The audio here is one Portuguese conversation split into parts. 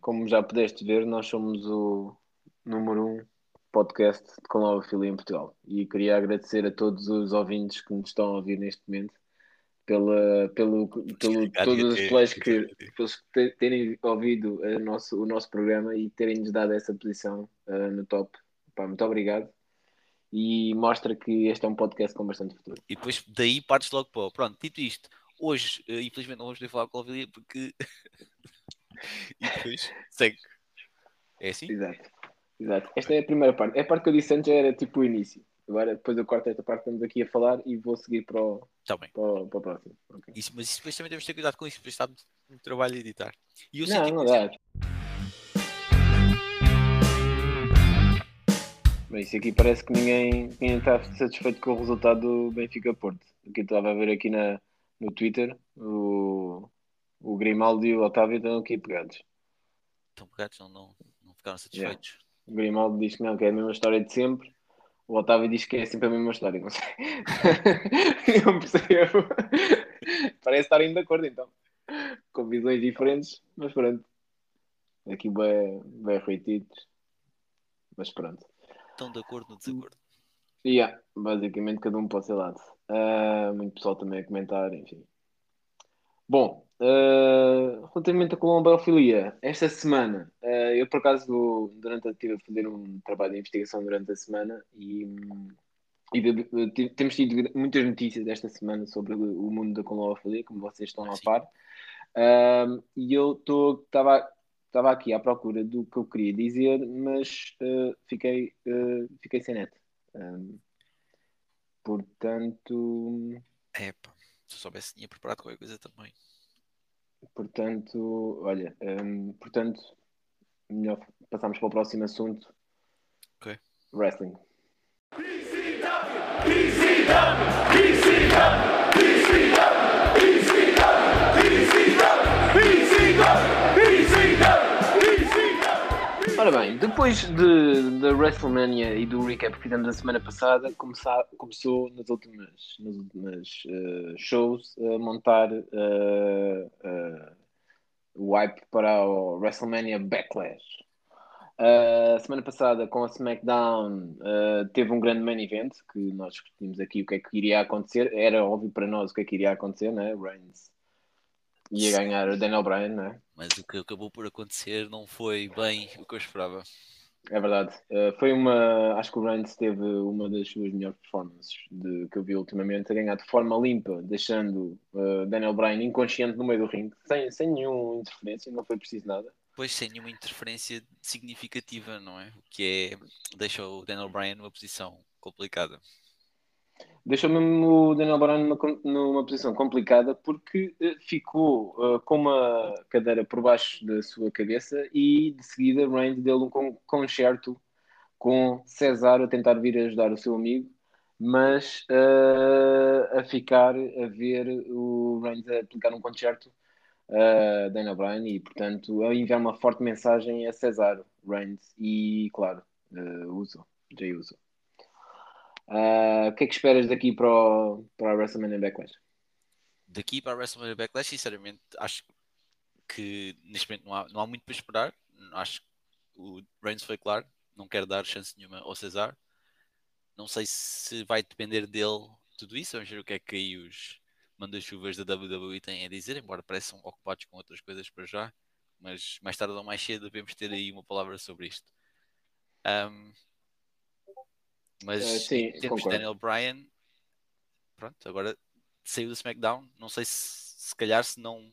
como já pudeste ver, nós somos o número um podcast de colonofilia em Portugal. E queria agradecer a todos os ouvintes que nos estão a ouvir neste momento pela, pelo, pelo todos os plays que pelos terem ouvido o nosso, o nosso programa e terem-nos dado essa posição uh, no top. Pá, muito obrigado. E mostra que este é um podcast com bastante futuro. E depois daí partes logo para. Pronto, dito isto, hoje, uh, infelizmente, não vamos poder falar com a Ovilia porque. e depois segue. É assim? Exato. Exato. Esta é a primeira parte. É a parte que eu disse antes era tipo o início. Agora depois eu corto esta parte que estamos aqui a falar e vou seguir para o, tá bem. Para o, para o próximo. Okay. Isso, mas isso depois também temos que ter cuidado com isso, porque está muito, muito trabalho a editar. E eu não, não dá. Bem, isso aqui parece que ninguém, ninguém está satisfeito com o resultado do Benfica Porto. O que eu estava a ver aqui na, no Twitter, o, o Grimaldo e o Otávio estão aqui pegados. Estão pegados, não, não, não ficaram satisfeitos. Yeah. O Grimaldo diz que não, que é a mesma história de sempre. O Otávio diz que é sempre a mesma história, não sei. não percebo. Parece estarem de acordo então. Com visões diferentes, mas pronto. Aqui bem, bem reitidos. Mas pronto. Estão de acordo no desacordo. Yeah, basicamente cada um para o seu lado. Uh, muito pessoal também a comentar, enfim. Bom, uh, relativamente à colombofilia, esta semana, uh, eu por acaso durante estive a fazer um trabalho de investigação durante a semana e, e temos tido muitas notícias esta semana sobre o mundo da colombofilia, como vocês estão a par. Uh, e eu estava aqui à procura do que eu queria dizer, mas fiquei, fiquei sem net. Um, portanto. Epa. Se soubesse, tinha preparado qualquer coisa também. Portanto, olha, um, portanto, melhor passamos para o próximo assunto. Ok. Wrestling. PCW, PCW, depois de, da WrestleMania e do recap que fizemos a semana passada, começar, começou nas últimas, nas últimas uh, shows a montar uh, uh, o hype para o WrestleMania Backlash. Uh, semana passada, com a SmackDown, uh, teve um grande main event que nós discutimos aqui o que é que iria acontecer. Era óbvio para nós o que é que iria acontecer, né? Reigns ia ganhar o Daniel Bryan, né? Mas o que acabou por acontecer não foi bem o que eu esperava. É verdade. Uh, foi uma. Acho que o Reigns teve uma das suas melhores performances de, que eu vi ultimamente, a ganhar de forma limpa, deixando uh, Daniel Bryan inconsciente no meio do ringue, sem, sem nenhuma interferência, não foi preciso nada. Pois, sem nenhuma interferência significativa, não é? O que é. deixa o Daniel Bryan numa posição complicada deixou mesmo o Daniel Bryan numa, numa posição complicada porque uh, ficou uh, com uma cadeira por baixo da sua cabeça e de seguida Reigns deu um concerto com César a tentar vir ajudar o seu amigo, mas uh, a ficar a ver o Reigns a aplicar um concerto a Daniel Bryan e, portanto, a enviar uma forte mensagem a César Reigns e, claro, uh, Uso, Jay Uso. Uh, o que é que esperas daqui para, o, para a WrestleMania Backlash? Daqui para a WrestleMania Backlash, sinceramente, acho que neste momento não há, não há muito para esperar. Acho que o Reigns foi claro, não quer dar chance nenhuma ao Cesar. Não sei se vai depender dele tudo isso. Vamos ver o que é que aí os manda-chuvas da WWE têm a dizer, embora pareçam ocupados com outras coisas para já. Mas mais tarde ou mais cedo devemos ter aí uma palavra sobre isto. Um, mas uh, sim, em termos de Daniel Bryan, pronto, agora saiu do SmackDown. Não sei se, se calhar se não.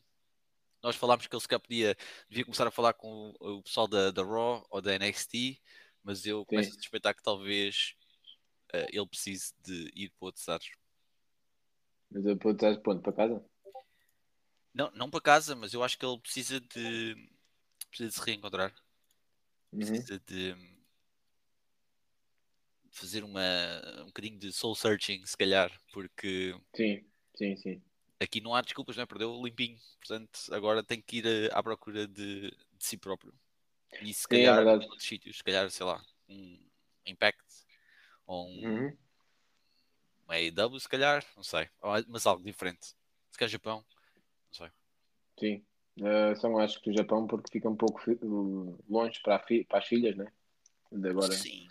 Nós falámos que ele sequer podia devia começar a falar com o, o pessoal da, da Raw ou da NXT, mas eu começo sim. a suspeitar que talvez uh, ele precise de ir para outros ares. Mas ele para outros ponto para casa? Não, não para casa, mas eu acho que ele precisa de precisa de se reencontrar. Uhum. Precisa de fazer uma, um bocadinho de soul searching, se calhar, porque. Sim, sim, sim. Aqui não há desculpas, não é? Perdeu limpinho. Portanto, agora tem que ir à procura de, de si próprio. E se calhar sim, é em outros sítios, se calhar, sei lá, um Impact ou um, uhum. um AEW, se calhar, não sei. Mas algo diferente. Se calhar Japão, não sei. Sim. Uh, só acho que o Japão, porque fica um pouco longe para, fi- para as filhas, né? De agora. Sim,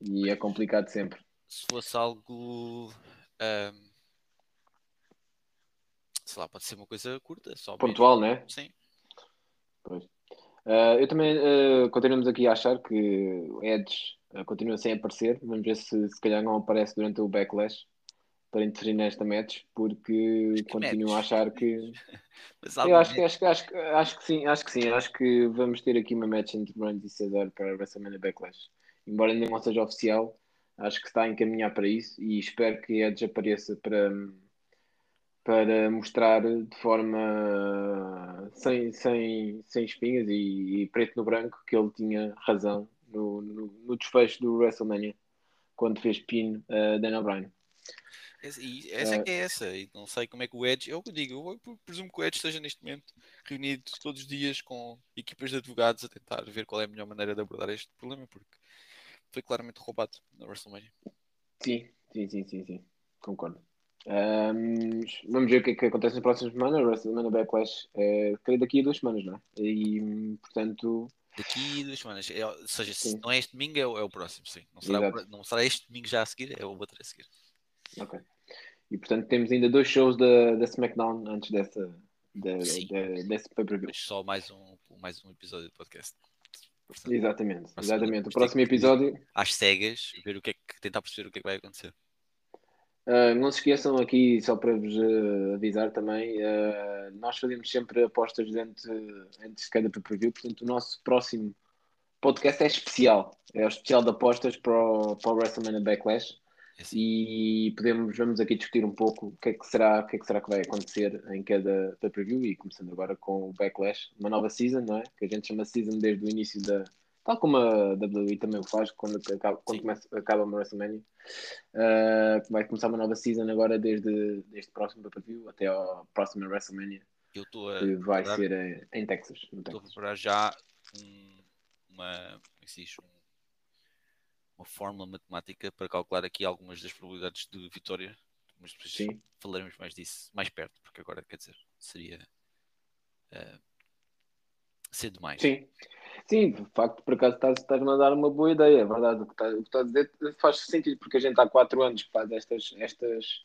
E é complicado sempre. se fosse algo. ahm, sei lá, pode ser uma coisa curta, só mesmo. Pontual, né? Sim, Pois. Uh, eu também uh, continuamos aqui a achar que o Edge uh, continua sem aparecer. Vamos ver se se calhar não aparece durante o backlash para interferir nesta match, porque que continuo a match? achar que. Eu acho que, acho, acho, acho que sim, acho que sim. Acho que vamos ter aqui uma match entre Reigns e Cesar para a WrestleMania Backlash. Embora ainda não seja oficial, acho que está a encaminhar para isso e espero que Edge apareça para, para mostrar de forma sem, sem, sem espinhas e, e preto no branco que ele tinha razão no, no, no desfecho do WrestleMania quando fez pin a Daniel Bryan. Essa, e essa é que é essa. E não sei como é que o Edge. Eu digo, eu presumo que o Edge esteja neste momento reunido todos os dias com equipas de advogados a tentar ver qual é a melhor maneira de abordar este problema, porque foi claramente roubado na WrestleMania. Sim, sim, sim, sim, sim. Concordo. Ahm, vamos ver o que é que acontece nas próximas semanas. O WrestleMania Backlash é daqui a duas semanas, não é? E portanto, Daqui duas semanas. É, ou seja, se Sim. não é este domingo, é, o- é o próximo, sim. Não será, o não será este domingo já a seguir, é o outro a seguir. ok. E portanto temos ainda dois shows da, da SmackDown antes dessa, da, da- desse pay-per-view. Só mais um, mais um episódio de podcast. Portanto, Exatamente, Próximo- exatamente. O próximo episódio, às cegas, ver o que é que tentar perceber o que é que vai acontecer. ah, não se esqueçam aqui, só para vos ah, avisar também, ah, nós fazemos sempre apostas antes, antes de cada pay-per-view, portanto o nosso próximo podcast é especial. É o especial de apostas para o, para o WrestleMania Backlash. É e podemos vamos aqui discutir um pouco o que é que será o que é que será que vai acontecer em cada pay-per-view e começando agora com o Backlash uma nova season não é? Que a gente chama season desde o início da tal como a WWE também o faz quando acaba quando começa acaba uma WrestleMania. Ah, vai começar uma nova season agora desde desde o próximo pay-per-view até ao próximo WrestleMania Eu estou a, que vai preparar- ser eh, em Texas estou a preparar já um- uma, como é que se diz? Um- uma fórmula matemática para calcular aqui algumas das probabilidades de vitória. Mas depois sim falaremos mais disso mais perto, porque agora quer dizer, seria eh, cedo demais. Sim, sim, de facto, por acaso estás- estás-me a dar uma boa ideia, é verdade. O que estás, o que estás a dizer faz sentido, porque a gente há quatro anos que faz estas, estas,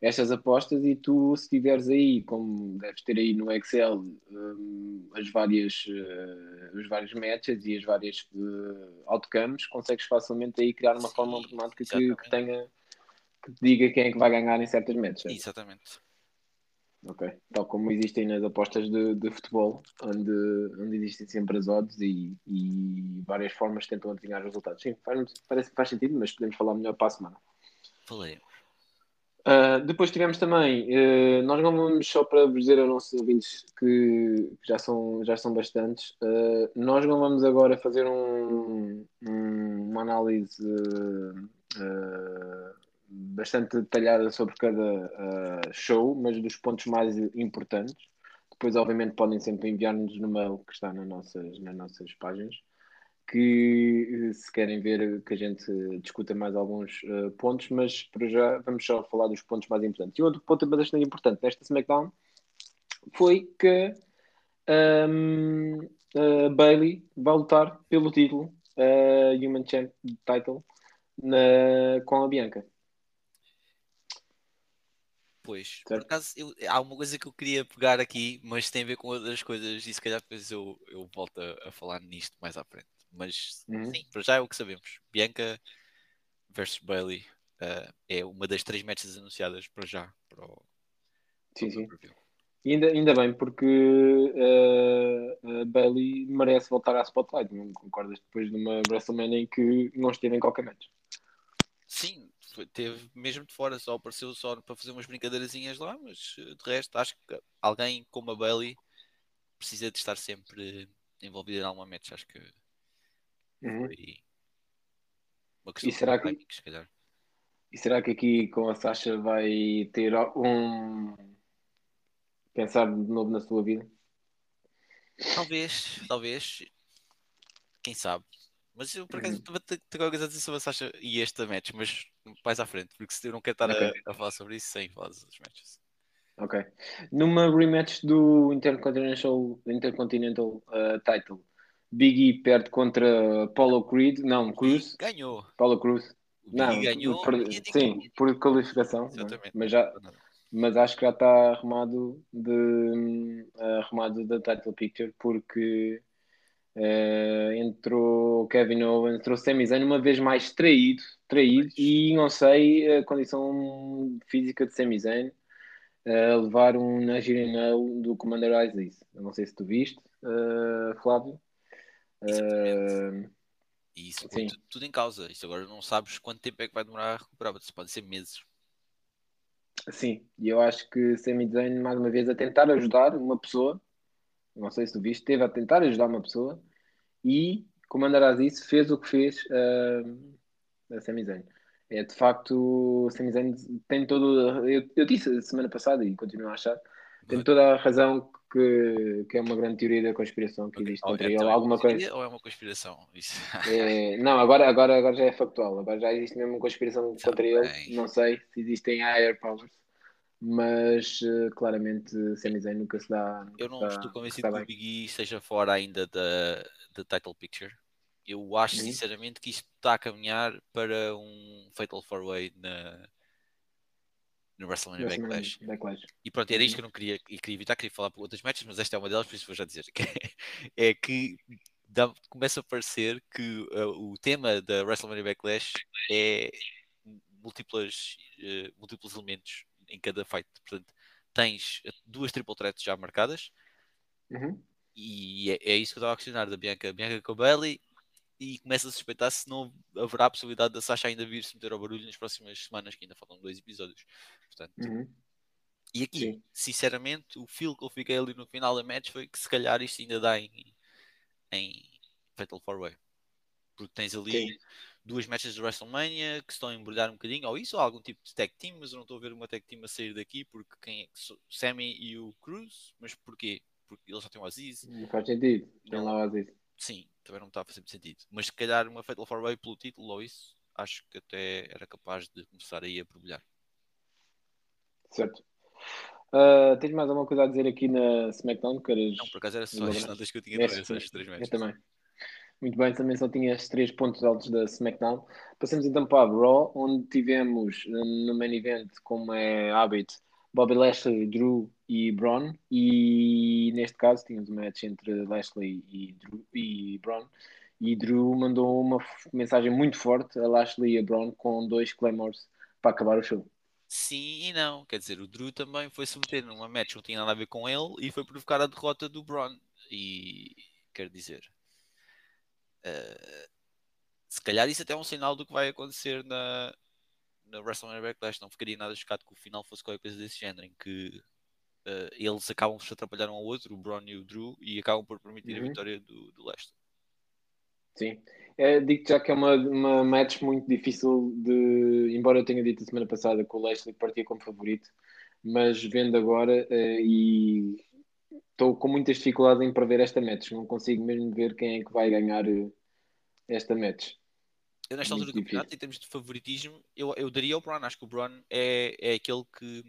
estas apostas e tu, se tiveres aí, como deves ter aí no Excel, hum, as várias, eh, os vários matches e as várias eh, outcomes, consegues facilmente aí criar uma Sim, fórmula matemática que, que tenha que te diga quem é que vai ganhar em certas matches. certo? Exatamente. Ok. Tal como existem nas apostas de, de futebol, onde, onde existem sempre as odds e, e várias formas que tentam adivinhar os resultados. Sim, faz, parece que faz sentido, mas podemos falar melhor para a semana. Falei. Uh, depois tivemos também, uh, nós não vamos só para dizer aos nossos ouvintes que, que já, são, já são bastantes, uh, nós não vamos agora fazer um, um- uma análise bastante detalhada sobre cada show, mas dos pontos mais importantes. Depois, obviamente, podem sempre enviar-nos no mail que está nas nossas, nas nossas páginas que eh, se querem ver que a gente discuta mais alguns eh, pontos, mas para já vamos só falar dos pontos mais importantes. E outro ponto bastante importante nesta SmackDown foi que ahm, a Bailey vai lutar pelo título, a Human Champ Title, na- com a Bianca. Pois, por Certo. acaso eu- há uma coisa que eu queria pegar aqui, mas tem a ver com outras coisas e se calhar depois eu, eu volto a, a falar nisto mais à frente. Mas Uhum. sim, para já é o que sabemos. Bianca versus Bailey eh, é uma das três matches anunciadas para já para o, Sim, sim. E ainda, ainda bem, porque a Bailey merece voltar à Spotlight, não concordas? Depois de uma WrestleMania em que não esteve em qualquer match. Sim, teve mesmo de fora, só apareceu só para fazer umas brincadeirazinhas lá, mas de resto acho que alguém como a Bailey precisa de estar sempre envolvido em alguma match. Acho que Uhum. foi uma questão E será que- se calhar. E será que aqui com a Sasha vai ter um. pensar de novo na sua vida? Talvez, talvez. Quem sabe? Mas eu por acaso Uhum. ter alguma coisa a dizer sobre a Sasha e esta match, mas mais à frente, porque se eu não quero estar Ok. a, a falar sobre isso sem falar outras matches. Ok. Numa rematch do Intercontinental, Intercontinental uh, Title, Big E perde contra Apollo Creed, não, Cruz, Ganhou. Paulo Cruz. Não, ganhou. sim, por qualificação, é? Exatamente. mas, já, mas acho que já está arrumado de hum, arrumado da title picture porque eh, entrou Kevin Owens, entrou Sami Zayn uma vez mais traído, traído e não sei a condição física de Sami Zayn a levar um Nigerian do Commander Aziz. Eu não sei se tu viste, eh, Flávio. Exatamente. Eh, E isso tudo, tudo em causa. Isso agora não sabes quanto tempo é que vai demorar a recuperar. Isso pode ser meses. Sim, e eu acho que Sami Zayn, mais uma vez, a tentar ajudar uma pessoa, não sei se tu viste, esteve a tentar ajudar uma pessoa e Commander Aziz fez o que fez uh, a Sami Zayn. É de facto, Sami Zayn tem todo. Eu, eu disse semana passada e continuo a achar, tem toda a razão que, que é uma grande teoria da conspiração que existe contra é- ele. então é Alguma uma coisa. Ou é uma conspiração? É, não, agora, agora, agora já é factual. Agora já existe mesmo uma conspiração Tá contra ele. Não sei se existem higher powers, mas eh, claramente Sami Zayn nunca se dá. nunca Eu não dá- estou convencido que o. Big E esteja fora ainda da, da title picture. Eu acho Uhum. sinceramente que isto está a caminhar para um Fatal 4-Way na, no WrestleMania WrestleMania Backlash. Backlash. E pronto, era isto Uhum. que eu não queria, e queria evitar, queria falar por outras matches, mas esta é uma delas, por isso vou já dizer. que é que dá- começa a parecer que uh, o tema da WrestleMania Backlash é múltiplas, uh, múltiplos elementos em cada fight. Portanto, tens duas triple threats já marcadas, Uhum. e é, é isso que eu estava a questionar da Bianca, Bianca com Bailey, e começa a suspeitar se não haverá a possibilidade da Sasha ainda vir se meter ao barulho nas próximas semanas, que ainda faltam dois episódios. Portanto, Uhum. e aqui, Sim. sinceramente, o feel que eu fiquei ali no final da match foi que se calhar isto ainda dá em, em Fatal 4-Way. Porque tens ali Sim. duas matches de WrestleMania que estão a embrulhar um bocadinho, ou isso, ou algum tipo de tag team, mas eu não estou a ver uma tag team a sair daqui porque quem é Sammy e o Cruz, mas porquê? Porque eles já têm o Aziz, Não faz sentido. Tem lá o Aziz. sim, também não me está a fazer sentido. Mas se calhar uma Fatal 4-Way pelo título ou isso, acho que até era capaz de começar aí a brilhar. Certo. Ah, tens mais alguma coisa a dizer aqui na SmackDown? Queres... Não, por acaso era só as notas que eu tinha essas três Eu também. Muito bem, também só tinha estes três pontos altos da SmackDown. Passamos então para a Raw, onde tivemos eh, no main event, como é hábito, Bobby Lashley, Drew e Braun. E neste caso tínhamos um match entre Lashley e, Drew, e Braun. E Drew mandou uma mensagem muito forte a Lashley e a Braun com dois Claymores para acabar o show. Sim e não. Quer dizer, o Drew também foi submeter numa match que não tinha nada a ver com ele e foi provocar a derrota do Braun. E quer dizer, eh, se calhar isso até é um sinal do que vai acontecer na, na WrestleMania Backlash. Não ficaria nada chocado que o final fosse qualquer coisa desse género, em que eh, eles acabam por se atrapalhar um ao outro, o Braun e o Drew, e acabam por permitir a Uhum. vitória do, do Lashley. Sim. É, digo já que é uma, uma match muito difícil de. Embora eu tenha dito a semana passada que o Lashley partia como favorito, mas vendo agora eh, e estou com muitas dificuldades em prever esta match. Não consigo mesmo ver quem é que vai ganhar eh, esta match. Eu, nesta altura do campeonato, em termos de favoritismo, eu, eu daria ao Braun. Acho que o Braun é, é aquele que,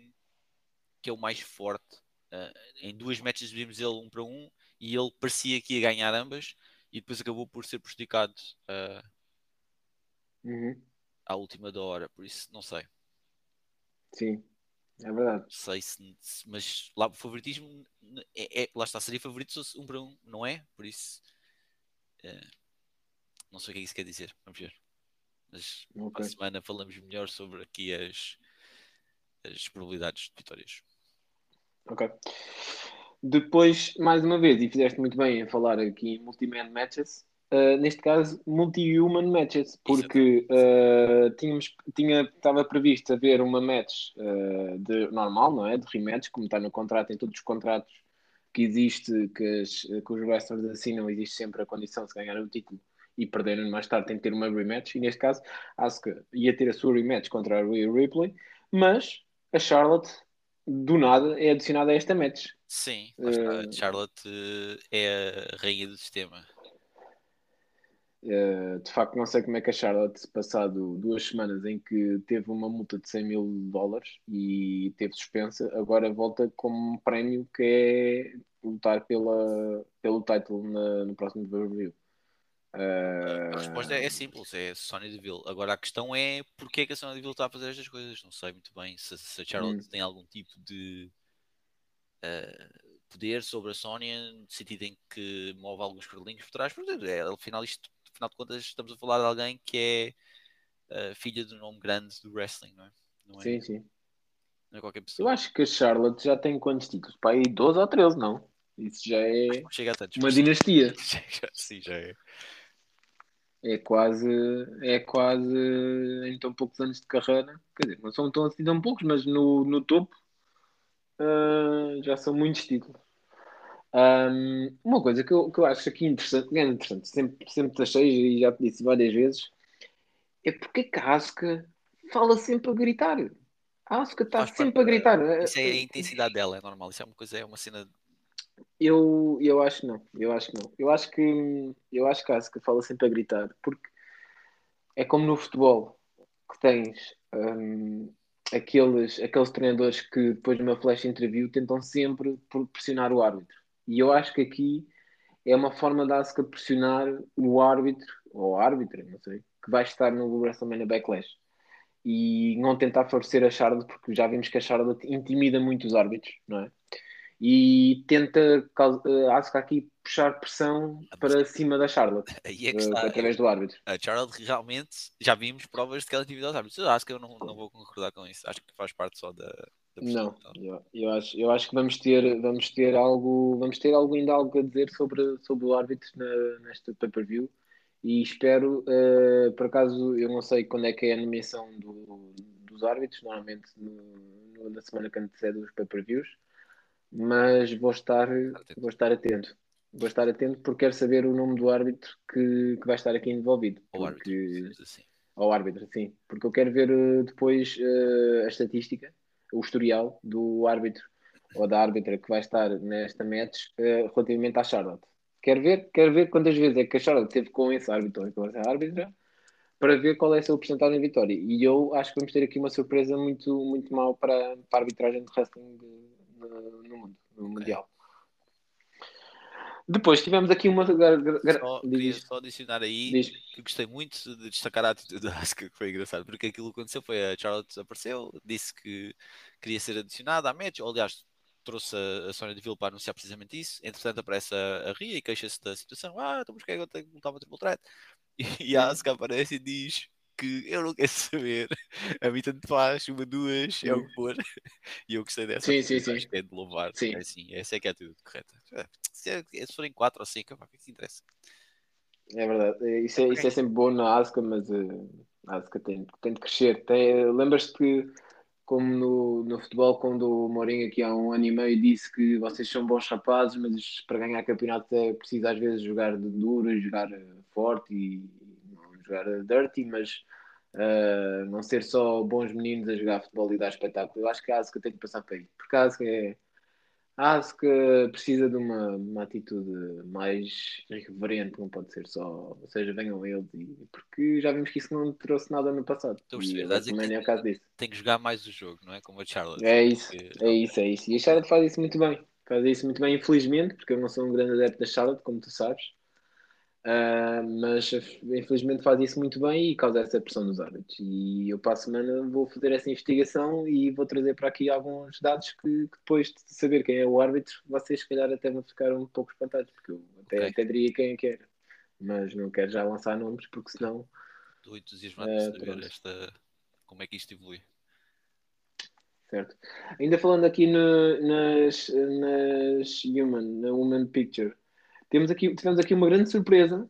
que é o mais forte. Ah, em duas matches vimos ele um para um e ele parecia que ia ganhar ambas e depois acabou por ser prejudicado ah, Uhum. à última da hora. Por isso, não sei. Sim, é verdade. Não sei se, se- mas lá o favoritismo é, é- lá está, seria favorito se fosse um para um, não é? Por isso, eh, não sei o que é que isso quer dizer. Vamos ver. Mas Ok. para a semana falamos melhor sobre aqui as, as probabilidades de vitórias. Ok. Depois, mais uma vez, e fizeste muito bem em falar aqui em multi-man matches, uh, neste caso, multi-human matches, porque uh, tínhamos, tinha, estava previsto haver uma match uh, de, normal, não é? De rematch, como está no contrato, em todos os contratos que existe, que, as, que os wrestlers assinam, existe sempre a condição de se ganhar o título e perderem mais tarde, tem que ter uma rematch, e neste caso, Asuka ia ter a sua rematch contra a Rhea Ripley, mas a Charlotte, do nada, é adicionada a esta match. Sim. Eh, Charlotte eh, é a rainha do sistema. Uh, de facto, não sei como é que a Charlotte, passado duas semanas em que teve uma multa de 100 mil dólares e teve suspensa, agora volta com um prémio que é lutar pela, pelo título no próximo review. Uh... A resposta é, é, simples, é Sony Deville. Agora a questão é porque é que a Sony Deville está a fazer estas coisas. Não sei muito bem se, se a Charlotte hum. tem algum tipo de uh, poder sobre a Sony, no sentido em que move alguns cordelinhos por trás. Porque, é, afinal, isto, afinal de contas, estamos a falar de alguém que é uh, filha de um nome grande do wrestling, não é? Não é? Sim, sim. Não é qualquer pessoa. Eu acho que a Charlotte já tem quantos títulos? Para aí 12 ou 13, não? Isso já é uma dinastia. sim, já é. É quase, é quase em tão poucos anos de carreira. Quer dizer, não são tão assim tão poucos, mas no, no topo uh, já são muitos títulos. Um, uma coisa que eu, que eu acho aqui interessante, é interessante, sempre, sempre achei e já te disse várias vezes, é porque a Casca fala sempre a gritar. A Asuka está sempre a gritar. Isso é a intensidade dela, é normal. Isso é uma coisa, é uma cena eu, eu acho que não, eu acho que não. Eu acho que eu acho que a Asuka fala sempre a gritar, porque é como no futebol que tens um, aqueles, aqueles treinadores que depois de uma flash interview tentam sempre pressionar o árbitro. E eu acho que aqui é uma forma da Asuka pressionar o árbitro, ou árbitra, não sei, que vai estar no WrestleMania Backlash. E não tentar favorecer a Charlotte, porque já vimos que a Charlotte intimida muito os árbitros, não é? E tenta acho que aqui puxar pressão para cima da Charlotte Aí é que está, uh, através do árbitro. A Charlotte realmente já vimos provas de que ela intimida os árbitros. Eu acho que eu não, não vou concordar com isso. Acho que faz parte só da, da não, eu, eu, acho, eu acho que vamos ter, vamos ter algo, vamos ter algo ainda algo a dizer sobre, sobre o árbitro na, nesta pay-per-view e espero, uh, por acaso, eu não sei quando é que é a nomeação do, dos árbitros, normalmente no, no, na semana que antecede os pay-per-views, mas vou estar, vou estar atento. Vou estar atento porque quero saber o nome do árbitro que, que vai estar aqui envolvido. Ou árbitro, assim. Ao árbitro, sim. Porque eu quero ver uh, depois uh, a estatística, o historial do árbitro ou da árbitra que vai estar nesta match uh, relativamente à Charlotte. Quero ver, quero ver quantas vezes é que a Charlotte teve com esse árbitro ou com essa árbitra para ver qual é a sua porcentagem de vitória. E eu acho que vamos ter aqui uma surpresa muito, muito mal para, para a arbitragem de wrestling no mundo, no Mundial. Depois tivemos aqui uma. Só, queria só adicionar aí Diz. que gostei muito de destacar a atitude da Asuka, que foi engraçado, porque aquilo que aconteceu foi a Charlotte apareceu, disse que queria ser adicionada à match, ou aliás, trouxe a, a Sonya Deville para anunciar precisamente isso. Entretanto, aparece a, a Ria e queixa-se da situação. Ah, então porque é que eu tenho que lutar uma triple threat? E, e a Asuka aparece e diz que eu não quero saber. A mim tanto faz, uma, duas, é o que for. E eu gostei dessa. Sim, sim, sim. Acho que é de louvar. Sim. É assim, essa é que é a atitude correta. Se, é, se forem quatro ou cinco, o que é que interessa? É verdade. É, isso é, okay. isso é sempre bom na Asuka, mas uh, a Asuka tem, tem de crescer. Lembras-te que, como no, no futebol, quando o Mourinho aqui há um ano e meio disse que vocês são bons rapazes, mas para ganhar campeonato é preciso às vezes jogar de duro, jogar eh, forte e jogar dirty, mas uh, não ser só bons meninos a jogar futebol e dar espetáculo. Eu acho que a Asuka tem que passar para aí. Porque a Asuka é. A Asuka precisa de uma, uma atitude mais irreverente, não pode ser só, ou seja, venham eles, e, porque já vimos que isso não trouxe nada no passado. Estou a perceber, é o caso disso. Tem que jogar mais o jogo, não é? Como a Charlotte. É isso, porque... é isso, é isso. E a Charlotte faz isso muito bem. Faz isso muito bem, infelizmente, porque eu não sou um grande adepto da Charlotte, como tu sabes. Uh, mas infelizmente faz isso muito bem e causa essa pressão nos árbitros. E eu para a semana vou fazer essa investigação e vou trazer para aqui alguns dados que, que depois de saber quem é o árbitro, vocês se calhar até vão ficar um pouco espantados, porque eu até, okay. até diria quem é que era. Mas não quero já lançar nomes porque senão. Estou entusiasmado uh, de saber esta, como é que isto evolui. Certo. Ainda falando aqui no, nas, nas Human, na Woman Picture temos aqui, tivemos aqui uma grande surpresa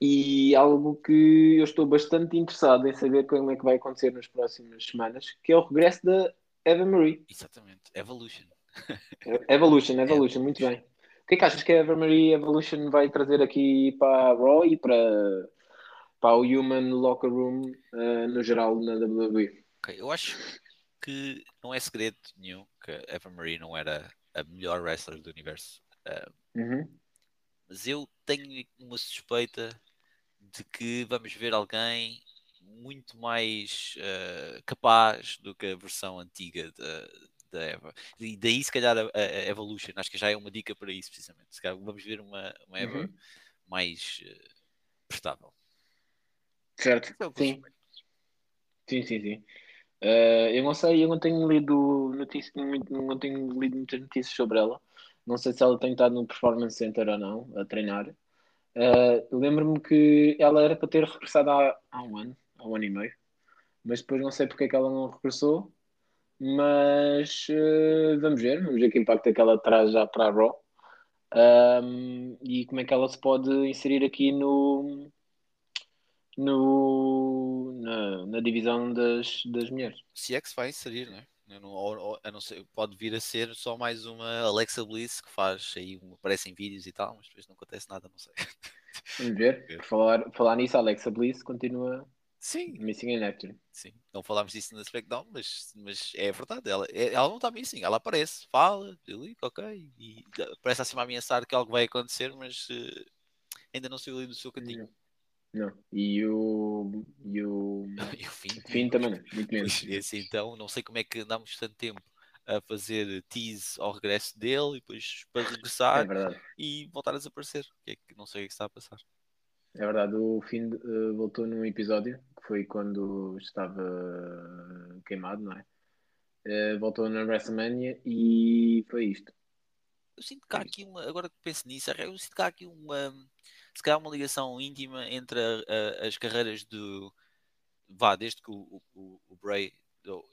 e algo que eu estou bastante interessado em saber como é que vai acontecer nas próximas semanas, que é o regresso da Eva Marie. Exatamente, Evolution. Evolution, Evolution, muito bem. O que é que achas que a Eva Marie Evolution vai trazer aqui para a Raw e para, para o Human Locker Room uh, no geral na WWE? Ok, eu acho que não é segredo nenhum que a Eva Marie não era a melhor wrestler do universo. Uh, Uhum. Mas eu tenho uma suspeita de que vamos ver alguém muito mais uh, capaz do que a versão antiga da, da Eva. E daí, se calhar, a, a, Evolution, acho que já é uma dica para isso, precisamente. Se calhar vamos ver uma, uma Eva Uhum. mais uh, prestável. Certo, Isso o que eu sim. Sim, sim, sim. Eh, eu não sei, eu não tenho lido notícias, não tenho lido muitas notícias sobre ela. Não sei se ela tem estado no Performance Center ou não, a treinar. Eh, Lembro-me que ela era para ter regressado há, há um ano, há um ano e meio, mas depois não sei porque é que ela não regressou. Mas eh, vamos ver, vamos ver que impacto é que ela traz já para a Raw. Ahm, e como é que ela se pode inserir aqui no, no, na, na divisão das, das mulheres. Se é que se vai inserir, né? Eu não, ou- ou- a não ser, pode vir a ser só mais uma Alexa Bliss que faz aí, um- aparece em vídeos e tal, mas depois não acontece nada, não sei. Vamos ver. Por falar, falar nisso, a Alexa Bliss continua Sim, missing in action. sim. Não falámos disso na SmackDown, mas, mas é verdade. Ela, é- ela não está missing, ela aparece, fala, ligo, ok, e parece assim a ameaçar que algo vai acontecer, mas eh, ainda não saiu ali do seu cantinho. Não. E o, e o E o fim, fim também, não. muito menos. Esse então, não sei como é que andamos tanto tempo a fazer tease ao regresso dele e depois para É regressar verdade. e voltar a desaparecer. Que é que não sei o que está a passar. É verdade, o Finn eh, voltou num episódio que foi quando estava queimado, não é? Eh, voltou na WrestleMania e foi isto. Eu sinto há aqui uma, agora que penso nisso, eu sinto há aqui uma, se calhar uma ligação íntima entre a- a- as carreiras do, vá, desde que o, o, o Bray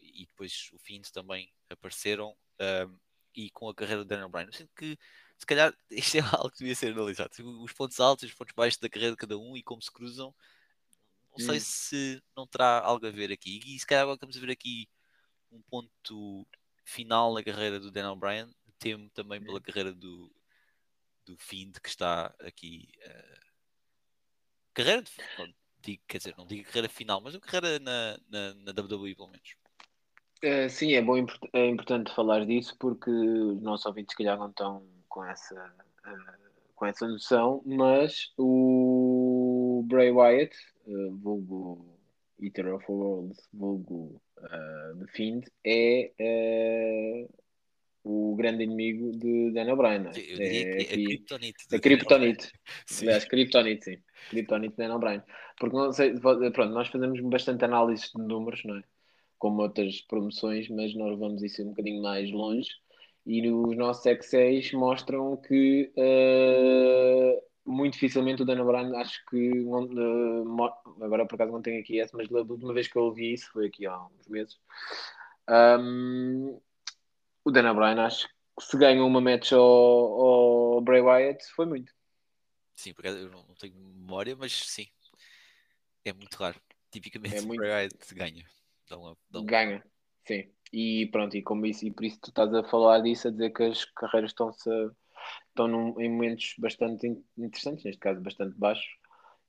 e depois o Fiend também apareceram um, e com a carreira do Daniel Bryan. Eu sinto que se calhar isto é algo que devia ser analisado. Os pontos altos e os pontos baixos da carreira de cada um e como se cruzam. Não sei Hum. se não terá algo a ver aqui. E se calhar agora estamos a ver aqui um ponto final na carreira do Daniel Bryan. Temo também pela carreira do, do Fiend que está aqui. eh, carreira de. digo- quer dizer, não digo carreira final, mas uma carreira na, na, na WWE pelo menos. Eh, sim, é bom, é importante falar disso porque os nossos ouvintes, se calhar, não estão com essa, eh, com essa noção, mas o Bray Wyatt, eh, vulgo Eater of Worlds, vulgo eh, The Fiend, é o grande inimigo de Daniel Bryan. não é? Eu diria É que é a Kryptonite. a Kryptonite. Sim. Aliás, Kryptonite, sim. Kryptonite de Daniel Bryan. Porque não sei, pronto, nós fazemos bastante análise de números, não é? Como outras promoções, mas nós vamos isso um bocadinho mais longe. E os nossos Excels mostram que eh, muito dificilmente o Daniel Bryan, acho que mo- agora por acaso não tenho aqui essa, mas da última vez que eu ouvi isso foi aqui há uns meses. Ahm, o Daniel Bryan, acho que se ganhou uma match ao, ao Bray Wyatt, foi muito. Sim, porque eu não, tenho memória, mas sim. É muito raro. Tipicamente É muito- Bray Wyatt ganha. Dá uma, dá uma- Ganha, sim. E pronto, e como isso, e por isso tu estás a falar disso, a dizer que as carreiras estão-se estão num- em momentos bastante in- interessantes, neste caso bastante baixos,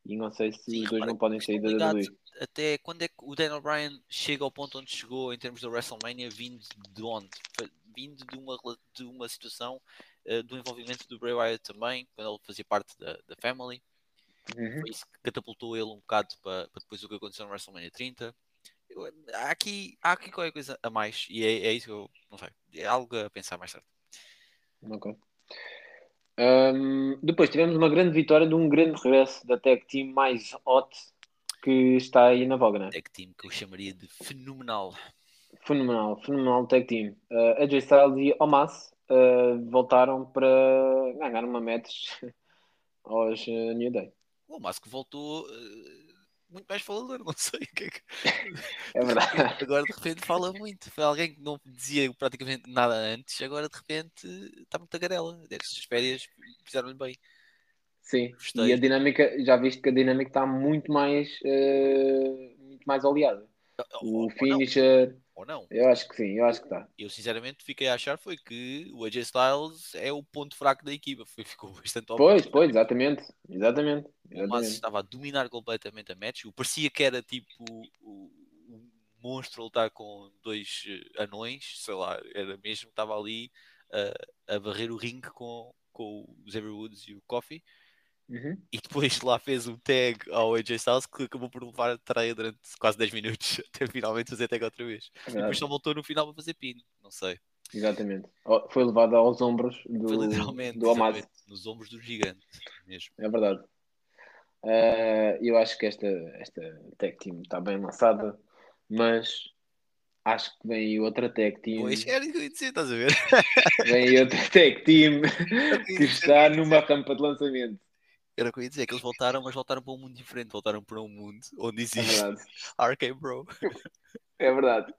e não sei se Sim, os dois não podem sair da WWE. Até quando é que o Daniel Bryan chega ao ponto onde chegou em termos da WrestleMania, vindo de onde? Vindo de uma, de uma situação eh, do envolvimento do Bray Wyatt também, quando ele fazia parte da, da Family. Uhum. Foi isso que catapultou ele um bocado para, para depois o que aconteceu no WrestleMania 30. Eu- há, aqui, há aqui qualquer coisa a mais e é, é isso que eu não sei. É algo a pensar mais tarde. Ok. Ahm, depois tivemos uma grande vitória de um grande regresso da tag team mais hot que está aí na voga, né? Tag team que eu chamaria de fenomenal. Fenomenal, fenomenal tag team. Uh, AJ Styles e Omas uh, voltaram para ganhar uma match aos uh, New Day. O Masco voltou eh, muito mais falador, não sei o que é que. É verdade. Agora de repente fala muito. Foi alguém que não dizia praticamente nada antes, agora de repente está muito tagarela. Estas férias fizeram-lhe bem. Sim, Gostei. e a dinâmica, já viste que a dinâmica está muito mais, uh, muito mais oleada. Ou- O ou não, finisher, ou não. eu acho que sim, eu acho que está. Eu sinceramente fiquei a achar foi que o AJ Styles é o ponto fraco da equipa. Foi, ficou bastante óbvio. Pois, pois, exatamente, exatamente. O Massa exatamente. estava a dominar completamente a match. O parecia que era tipo o, um monstro lutar com dois eh, anões, sei lá, era mesmo, estava ali eh, a varrer o ringue com, com o Xavier Woods e o Coffee. Uhum. e depois lá fez um tag ao AJ Styles que acabou por levar a traia durante quase 10 minutos até finalmente fazer tag outra vez. É E depois só voltou no final para fazer pin. Não sei. Exatamente. Foi levado aos ombros Foi do, literalmente do exatamente, nos ombros do gigante mesmo. É verdade. Eh, eu acho que esta, esta tag team está bem lançada, mas acho que vem outra tag team. Pois era isso que eu ia dizer, estás a ver? Vem outra tag team que está numa rampa de lançamento. Era o que eu ia dizer, que eles voltaram, mas voltaram para um mundo diferente. Voltaram para um mundo onde É existe verdade. RK Bro. É verdade.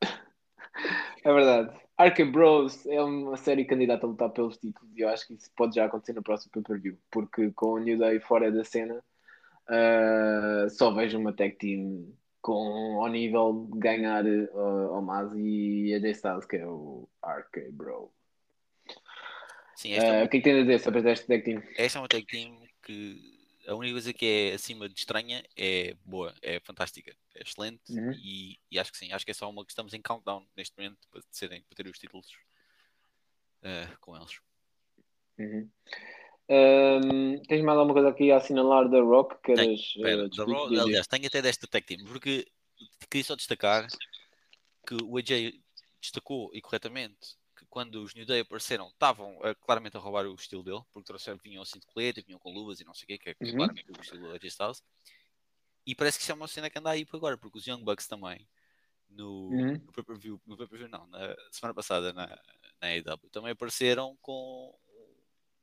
É verdade. Arca Bros é uma série candidata a lutar pelos títulos e eu acho que isso pode já acontecer no próximo pay-per-view, porque com o New Day fora da cena, ah, só vejo uma tag team com ao nível de ganhar uh, Omaz e AJ Styles, que é o RK Bro. Sim, esta, é Ah, uma- o que é que tem a dizer sobre esta tag team? esta é uma tag team que a única coisa que é acima de estranha é boa, é fantástica, é excelente Uhum. e, e acho que sim, acho que é só uma que estamos em countdown neste momento para, serem, para ter os títulos ah, com eles. Uhum. Ahm, tens mais alguma coisa aqui a assinalar da Rock? Queres, Espera, uh, diz. aliás, tenho até desta tag team, porque queria só destacar que o AJ destacou e corretamente que quando os New Day apareceram estavam eh, claramente a roubar o estilo dele, porque trouxeram, vinham assim de colete, vinham com luvas e não sei o quê, que é Uhum. claramente o estilo AJ Styles. E parece que isso é uma cena que anda aí por agora, porque os Young Bucks também, no, Uhum. no pay-per-view, no pay-per-view não, na semana passada na, na AEW, também apareceram com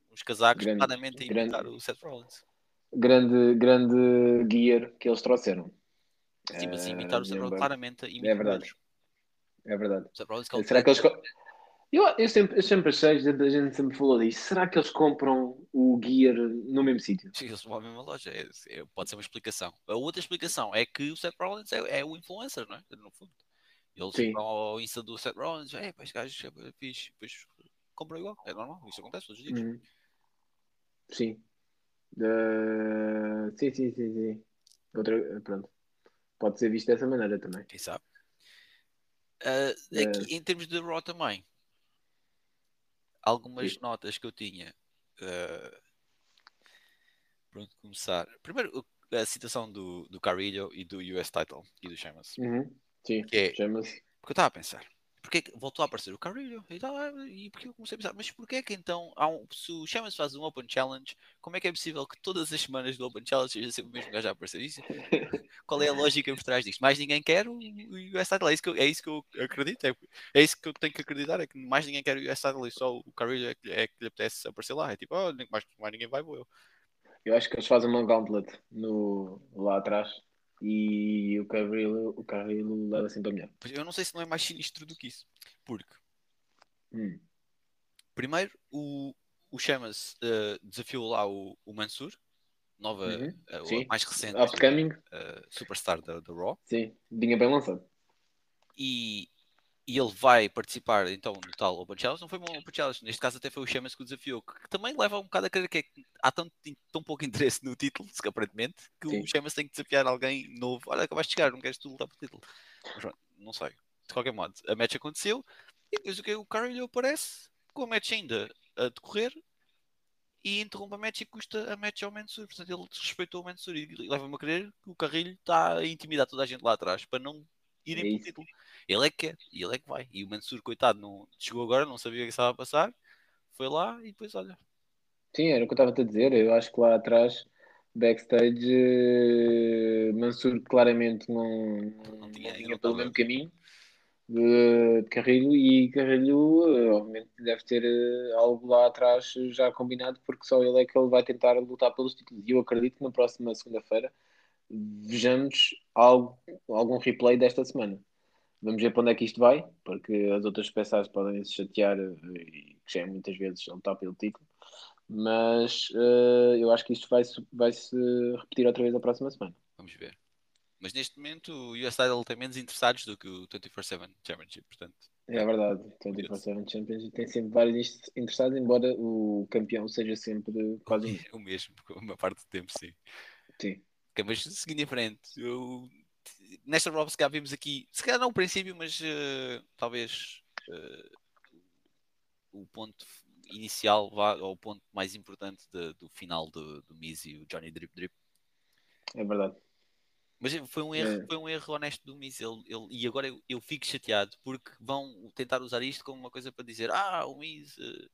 os casacos Grande- claramente a grande- imitar o Seth Rollins. grande, grande gear que eles trouxeram. Sim, mas Eh, imitar o os Seth Rollins claramente a imitar verdade. É verdade. O é o Será que eles. Eu, eu, sempre, eu sempre achei, a gente sempre falou disso. Será que eles compram o gear no mesmo sítio? Sim, eles vão à mesma loja. É- é- pode ser uma explicação. A outra explicação é que o Seth Rollins é, é o influencer, não é? No fundo. Eles Sim. vão ao Insta do Seth Rollins, é, pá, este gajo é fixe, depois compram igual. É normal, isso acontece todos os dias. Uhum. Sim. Eh, sim, sim, sim, sim. Outra, pronto. Pode ser visto dessa maneira também. Quem sabe? É. aqui, em termos de Raw também, algumas Sim. notas que eu tinha. ah, pronto, começar. Primeiro, a citação do, do Carrillo e do US Title e do Sheamus. Uhum. Sim. Que é- Chama-se. Porque eu estava a pensar, porque que voltou a aparecer o Carrillo e tal, e porque eu comecei a pensar, mas porquê é que então, há um, se o Sheamus faz um Open Challenge, como é que é possível que todas as semanas do Open Challenge seja sempre o mesmo gajo a aparecer? Isso, qual é a lógica por trás disto? Mais ninguém quer o, US Title, é isso que eu, é isso que eu acredito, é, é isso que eu tenho que acreditar, é que mais ninguém quer o US Title e só o Carrillo é que, é que lhe apetece aparecer lá, é tipo, oh, mais, mais ninguém vai, vou eu. Eu acho que eles fazem uma gauntlet no, lá atrás e o Carrillo, o Carrillo leva sempre a melhor. Eu não sei se não é mais sinistro do que isso, porque Hum. Primeiro, o, o Chamas eh, desafiou lá o, o Mansur, nova, Uhum, eh, a sim. mais recente Upcoming, eh, superstar da, da Raw, sim. Vinha bem lançado. e, e ele vai participar então no tal Open Challenge. Não foi um Open Challenge, neste caso até foi o Chamas que o desafiou, que, também leva um bocado a crer que, é que há tão, tão pouco interesse no título, que aparentemente, que Sim. o Chamas tem que desafiar alguém novo. Olha, acabaste de chegar, não queres tu lutar pelo título. Mas, não sei. De qualquer modo, a match aconteceu e depois o que o Carrilho aparece com a match ainda a decorrer e interrompe a match e custa a match ao Mansur. Portanto, ele desrespeitou o Mansur e leva-me a crer que o Carrilho está a intimidar toda a gente lá atrás para não irem É pelo isso. título. Ele é que quer e ele é que vai. E o Mansur, coitado, não, chegou agora, não sabia o que estava a passar, foi lá e depois, olha, Sim, era o que eu estava a dizer. Eu acho que lá atrás, backstage, eh, Mansur claramente não, Não não tinha- não pelo estava. mesmo caminho de, de Carrilho e Carrilho, eh, obviamente, deve ter eh, algo lá atrás já combinado, porque só ele é que ele vai tentar lutar pelos títulos. E eu acredito que na próxima segunda-feira vejamos algo, algum replay desta semana. Vamos ver para onde é que isto vai, porque as outras peças podem se chatear eh, e que já é muitas vezes a lutar pelo título. Mas eh, eu acho que isto vai, se- vai se repetir outra vez na próxima semana. vamos ver. Mas neste momento o US Title tem menos interessados do que o 24-7 Championship, portanto, É verdade. Então, tipo, a Seven Champions tem sempre vários interessados, embora o campeão seja sempre quase o mesmo. o uma parte do tempo, sim. Sim. Mas seguindo em frente, eu... nesta Raw se calhar vimos aqui, se calhar não o princípio, mas eh, talvez eh, o ponto inicial, vá ao ponto mais importante de- do final do, do Miz e o Johnny Drip Drip. É verdade. Mas foi um erro, É. foi um erro honesto do Miz. Ele, ele- e agora eu, eu fico chateado porque vão tentar usar isto como uma coisa para dizer ah, o Miz eh,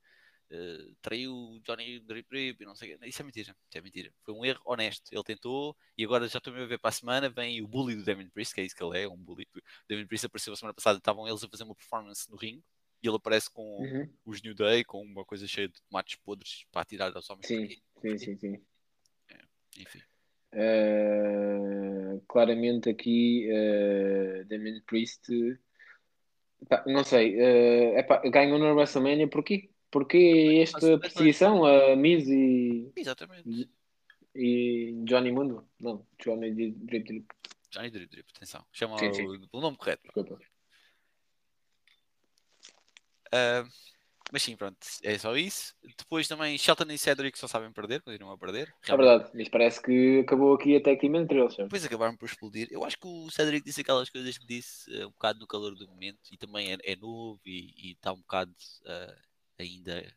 eh, traiu o Johnny Drip e não sei o quê. Isso é mentira. Isso é mentira. Foi um erro honesto. Ele tentou e agora já estou a ver para a semana. Vem o bully do Damien Priest, que é isso que ele é, um bully. O Damien Priest apareceu a semana passada, estavam eles a fazer uma performance no ringue e ele aparece com Uhum. os New Day, com uma coisa cheia de tomates podres para atirar aos homens. Sim, sim, sim, sim. Enfim. Uh, claramente aqui uh, Damien Priest pá, não sei uh, epá, ganhou na WrestleMania porquê? Porquê esta perseguição a Miz e, Exatamente. e Johnny Mundo? Não, Johnny Drip Drip, Johnny Drip Drip, atenção. Chama Sim, sim. o, o nome correto. desculpa. Ah, mas sim, pronto, é só isso. Depois também Shelton e Cedric só sabem perder, continuam a perder. É verdade, mas parece que acabou aqui até aqui entre eles. Depois acabaram por explodir. Eu acho que o Cedric disse aquelas coisas que disse eh, um bocado no calor do momento e também é, é novo e está um bocado ah, ainda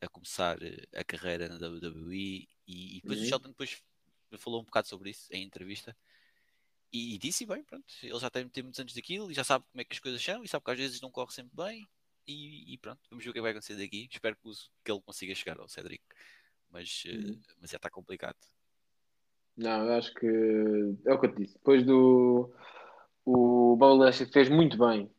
a começar a carreira na WWE e, e depois o Uhum. Shelton depois falou um bocado sobre isso em entrevista e, e disse bem, pronto, ele já tem, tem muitos anos daquilo e já sabe como é que as coisas são e sabe que às vezes não corre sempre bem e, e pronto, vamos ver o que vai acontecer daqui. Espero que, que ele consiga chegar ao Cedric, mas, eh, Uhum. mas já está complicado. Não, eu acho que é o que eu te disse. Depois do o Bowlash fez muito bem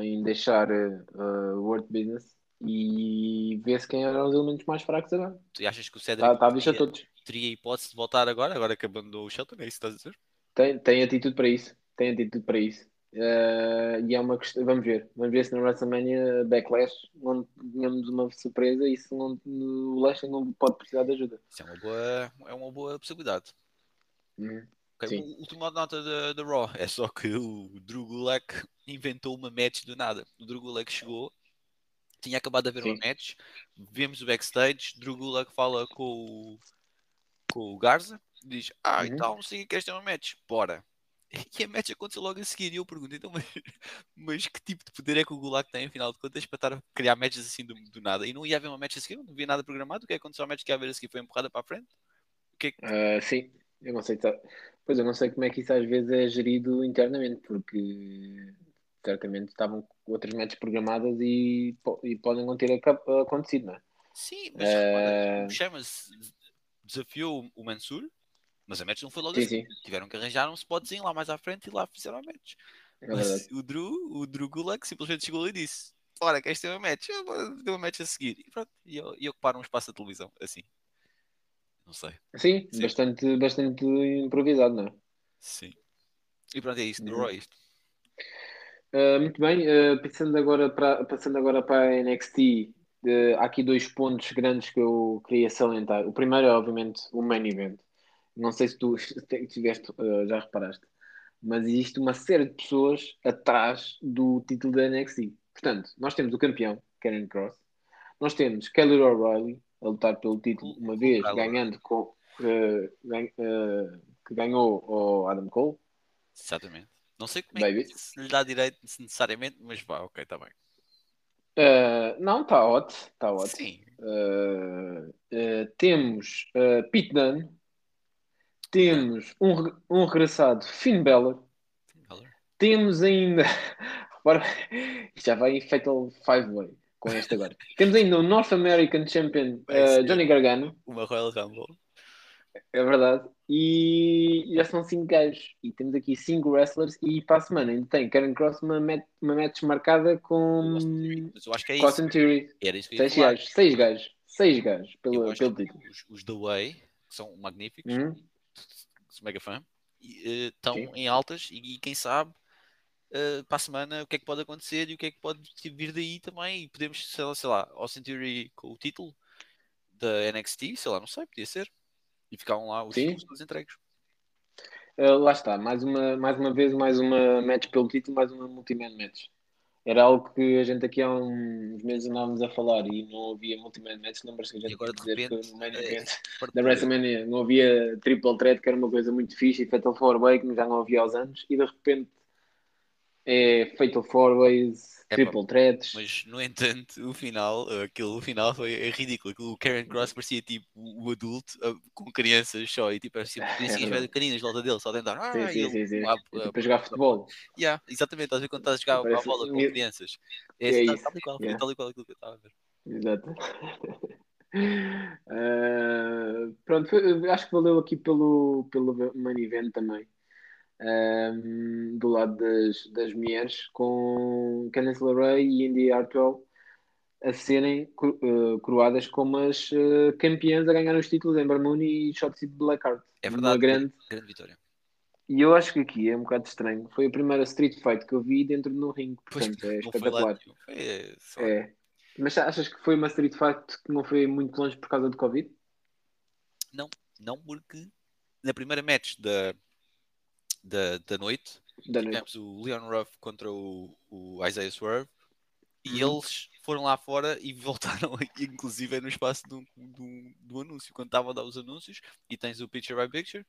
em deixar uh, o World Business e vê-se quem eram os elementos mais fracos agora. Tu achas que o Cedric tá a bicha a teria, todos. teria hipótese de voltar agora, agora que abandonou o Shelton? É isso que estás a dizer? Tem, tem atitude para isso. Tem atitude para isso. Uh, e é uma questão. Vamos ver. Vamos ver se no WrestleMania Backlash não tenhamos uma surpresa e se não, o Lashley não pode precisar de ajuda. Isso é uma boa, é uma boa possibilidade. Última nota da da Raw é só que o Drew Gulak inventou uma match do nada. O Drew Gulak chegou, tinha acabado de haver uma Sim. match, vemos o backstage, Drew Gulak fala com o, com o Garza, diz: Ah, Uhum. então sim, queres ter uma match? Bora. E a match aconteceu logo a seguir. E eu pergunto: então, mas, mas que tipo de poder é que o Gulak tem, afinal de contas, para estar a criar matches assim do, do nada? E não ia haver uma match a seguir, não havia nada programado. O que é que aconteceu? A match que ia haver a seguir foi empurrada para a frente? O que é que Uh, sim, eu não sei. tá- Pois eu não sei como é que isso às vezes é gerido internamente, porque certamente estavam com outras metas programadas e, e podem não ter acontecido, não é? Sim, mas Eh, repara, o Chamas desafiou o Mansur, mas a match não foi logo Sim, assim. sim, Tiveram que arranjar um spotzinho lá mais à frente e lá fizeram a match. é Mas o Drew, o Drew Gulak simplesmente chegou ali e disse: Ora, queres ter uma match? Eu vou ter uma match a seguir. E pronto, e, e ocuparam um espaço da televisão, assim. Não sei. Sim, Sim. bastante, bastante improvisado, não é? Sim. E pronto, é isto. Do Uhum. Raw é isto. Uh, muito bem, uh, passando agora para, passando agora para a NXT, uh, há aqui dois pontos grandes que eu queria salientar. O primeiro é, obviamente, o main event. Não sei se tu tiveste, uh, já reparaste, mas existe uma série de pessoas atrás do título da NXT. Portanto, nós temos o campeão, Karen Cross, nós temos Kelly O'Reilly a lutar pelo título O- uma o vez, ganhando com, que ganhou ao Adam Cole. Exatamente. Não sei como é que se lhe dá direito necessariamente, mas vá, ok, está bem. Uh, não, está ótimo, está ótimo. Sim. Uh, uh, temos uh, Pete Dunne, temos um, um regressado Finn Balor, temos ainda, já vai em Fatal Five Way com este agora. temos ainda o North American Champion. Johnny Gargano, Uma Royal Rumble. É verdade, e já são cinco gajos. E temos aqui cinco wrestlers. E para a semana ainda tem Karen Cross uma, met uma match marcada com Mas eu acho que é isso. Austin Theory. Era isso que eu ia Seis falar. gajos, seis gajos, seis gajos pelo, pelo título. os, os The Way, que são magníficos, Uhum. sou mega fã, e, eh, estão Sim. em altas e, e quem sabe eh, para a semana o que é que pode acontecer e o que é que pode vir daí também. E podemos, sei lá, sei lá, Austin Theory com o título da NXT, sei lá, não sei, podia ser. E ficavam lá os títulos todos entregues. Uh, lá está, mais uma, mais uma vez, mais uma match pelo título, mais uma multi-man match. Era algo que a gente aqui há uns meses andávamos a falar e não havia multi-man match. Lembras que a gente E agora de dizer repente, que no main eh, event para da WrestleMania não havia triple threat, que era uma coisa muito fixe, e Fatal Four Way, que já não havia aos anos, e de repente é Fatal Four Ways, Epá, Triple Threats. Mas, no entanto, o final, aquilo, o final foi é ridículo. Aquilo, o Karen Cross parecia tipo o adulto uh, com crianças só e tipo, parecia criancinhas verdade. pequeninas de volta dele, só a tentar. Ah, Sim, sim, ele, sim, sim. ah, É ah, tipo a jogar futebol. yeah, exatamente, estás a ver quando estás a jogar Parece- a bola com crianças. É É, tal, isso, tal e qual, yeah. tal e qual aquilo que eu estava a ver. Exato. Ah, pronto, acho que valeu aqui pelo, pelo main event também. Ahm, do lado das, das mulheres, com Candice LeRae e Indy Hartwell a serem eh, coroadas como as eh, campeãs a ganhar os títulos Ember Moon e Shotzi Blackheart. É Uma verdade, grande. grande vitória. E eu acho que aqui é um bocado estranho. Foi a primeira street fight que eu vi dentro do ringue, Pois, portanto é não foi lá espetacular. Foi, é, sei lá. É. Mas achas que foi uma street fight que não foi muito longe por causa do Covid? Não porque na primeira match da, da, da noite Da noite. tivemos o Leon Ruff contra o, o Isaiah Swerve e Uhum. eles foram lá fora e voltaram, inclusive, no espaço do, do, do anúncio. Quando estavam a dar os anúncios e tens o picture by picture,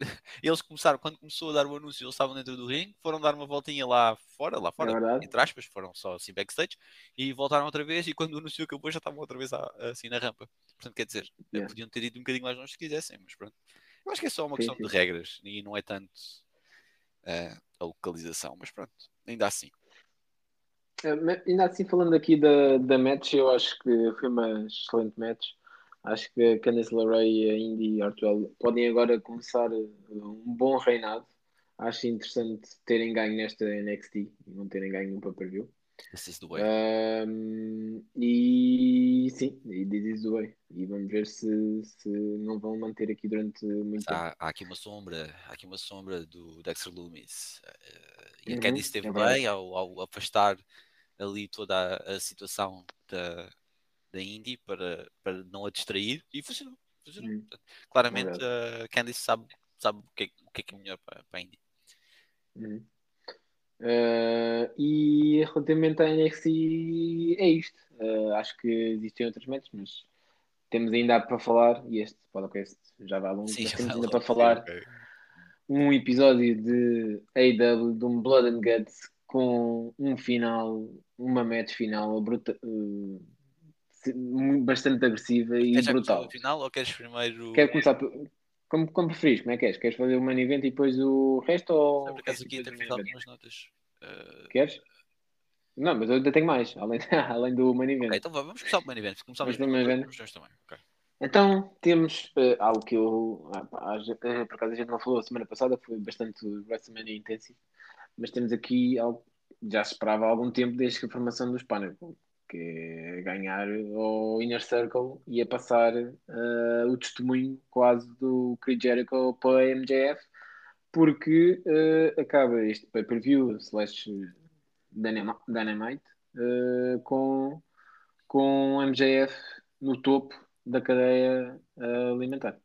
eles começaram, quando começou a dar o anúncio, eles estavam dentro do ringue, foram dar uma voltinha lá fora, lá fora, É entre aspas, foram só assim backstage e voltaram outra vez. E quando o anúncio acabou, já estavam outra vez assim na rampa. Portanto, quer dizer, Yeah. podiam ter ido um bocadinho mais longe se quisessem, mas pronto. Eu acho que é só uma questão de regras e não é tanto eh, a localização, mas pronto, ainda assim. É, Ainda assim, falando aqui da, da match, eu acho que foi uma excelente match. Acho que a Candice LeRae e a Indy Hartwell podem agora começar uh, um bom reinado. Acho interessante terem ganho nesta NXT e não terem ganho no pay-per-view. Is the way. Um, e sim, e is the way. E vamos ver se, se não vão manter aqui durante muito tempo. Há, há aqui uma sombra, há aqui uma sombra do Dexter Loomis. eh, e a Uhum, Candice esteve é bem ao, ao afastar ali toda a, a situação da, da Indy para, para não a distrair e funcionou. funcionou. Uhum. Claramente verdade. a Candice sabe, sabe o, que é, o que é que é melhor para, para a Indy. Uhum. Uh, e relativamente à NXT é isto. Uh, acho que existem outros métodos, mas temos ainda para falar, e este podcast já vai longo, Sim, mas já temos ainda para falar ok. um episódio de AEW, de um Blood and Guts com um final, uma match final bruta, uh, bastante agressiva e Queres brutal. final ou queres primeiro. Quero começar por, como, como preferis, como é que és? Queres fazer o main event e depois o resto ou Por o acaso resto e aqui o event? algumas notas. Eh, Queres? Não, mas eu ainda tenho mais, além, além do main event. ok, então vamos começar o main event. Começamos pelo main event? também. Então temos eh, algo que eu, ah, pá, eh, por acaso a gente não falou a semana passada, foi bastante WrestleMania intensivo, mas temos aqui algo que já se esperava há algum tempo desde que a formação dos Pinnacle, que é ganhar o Inner Circle e a passar eh, o testemunho quase do Chris Jericho para a MJF, porque eh, acaba este pay-per-view slash Dynam- Dynamite eh, com, com MJF no topo da cadeia alimentar,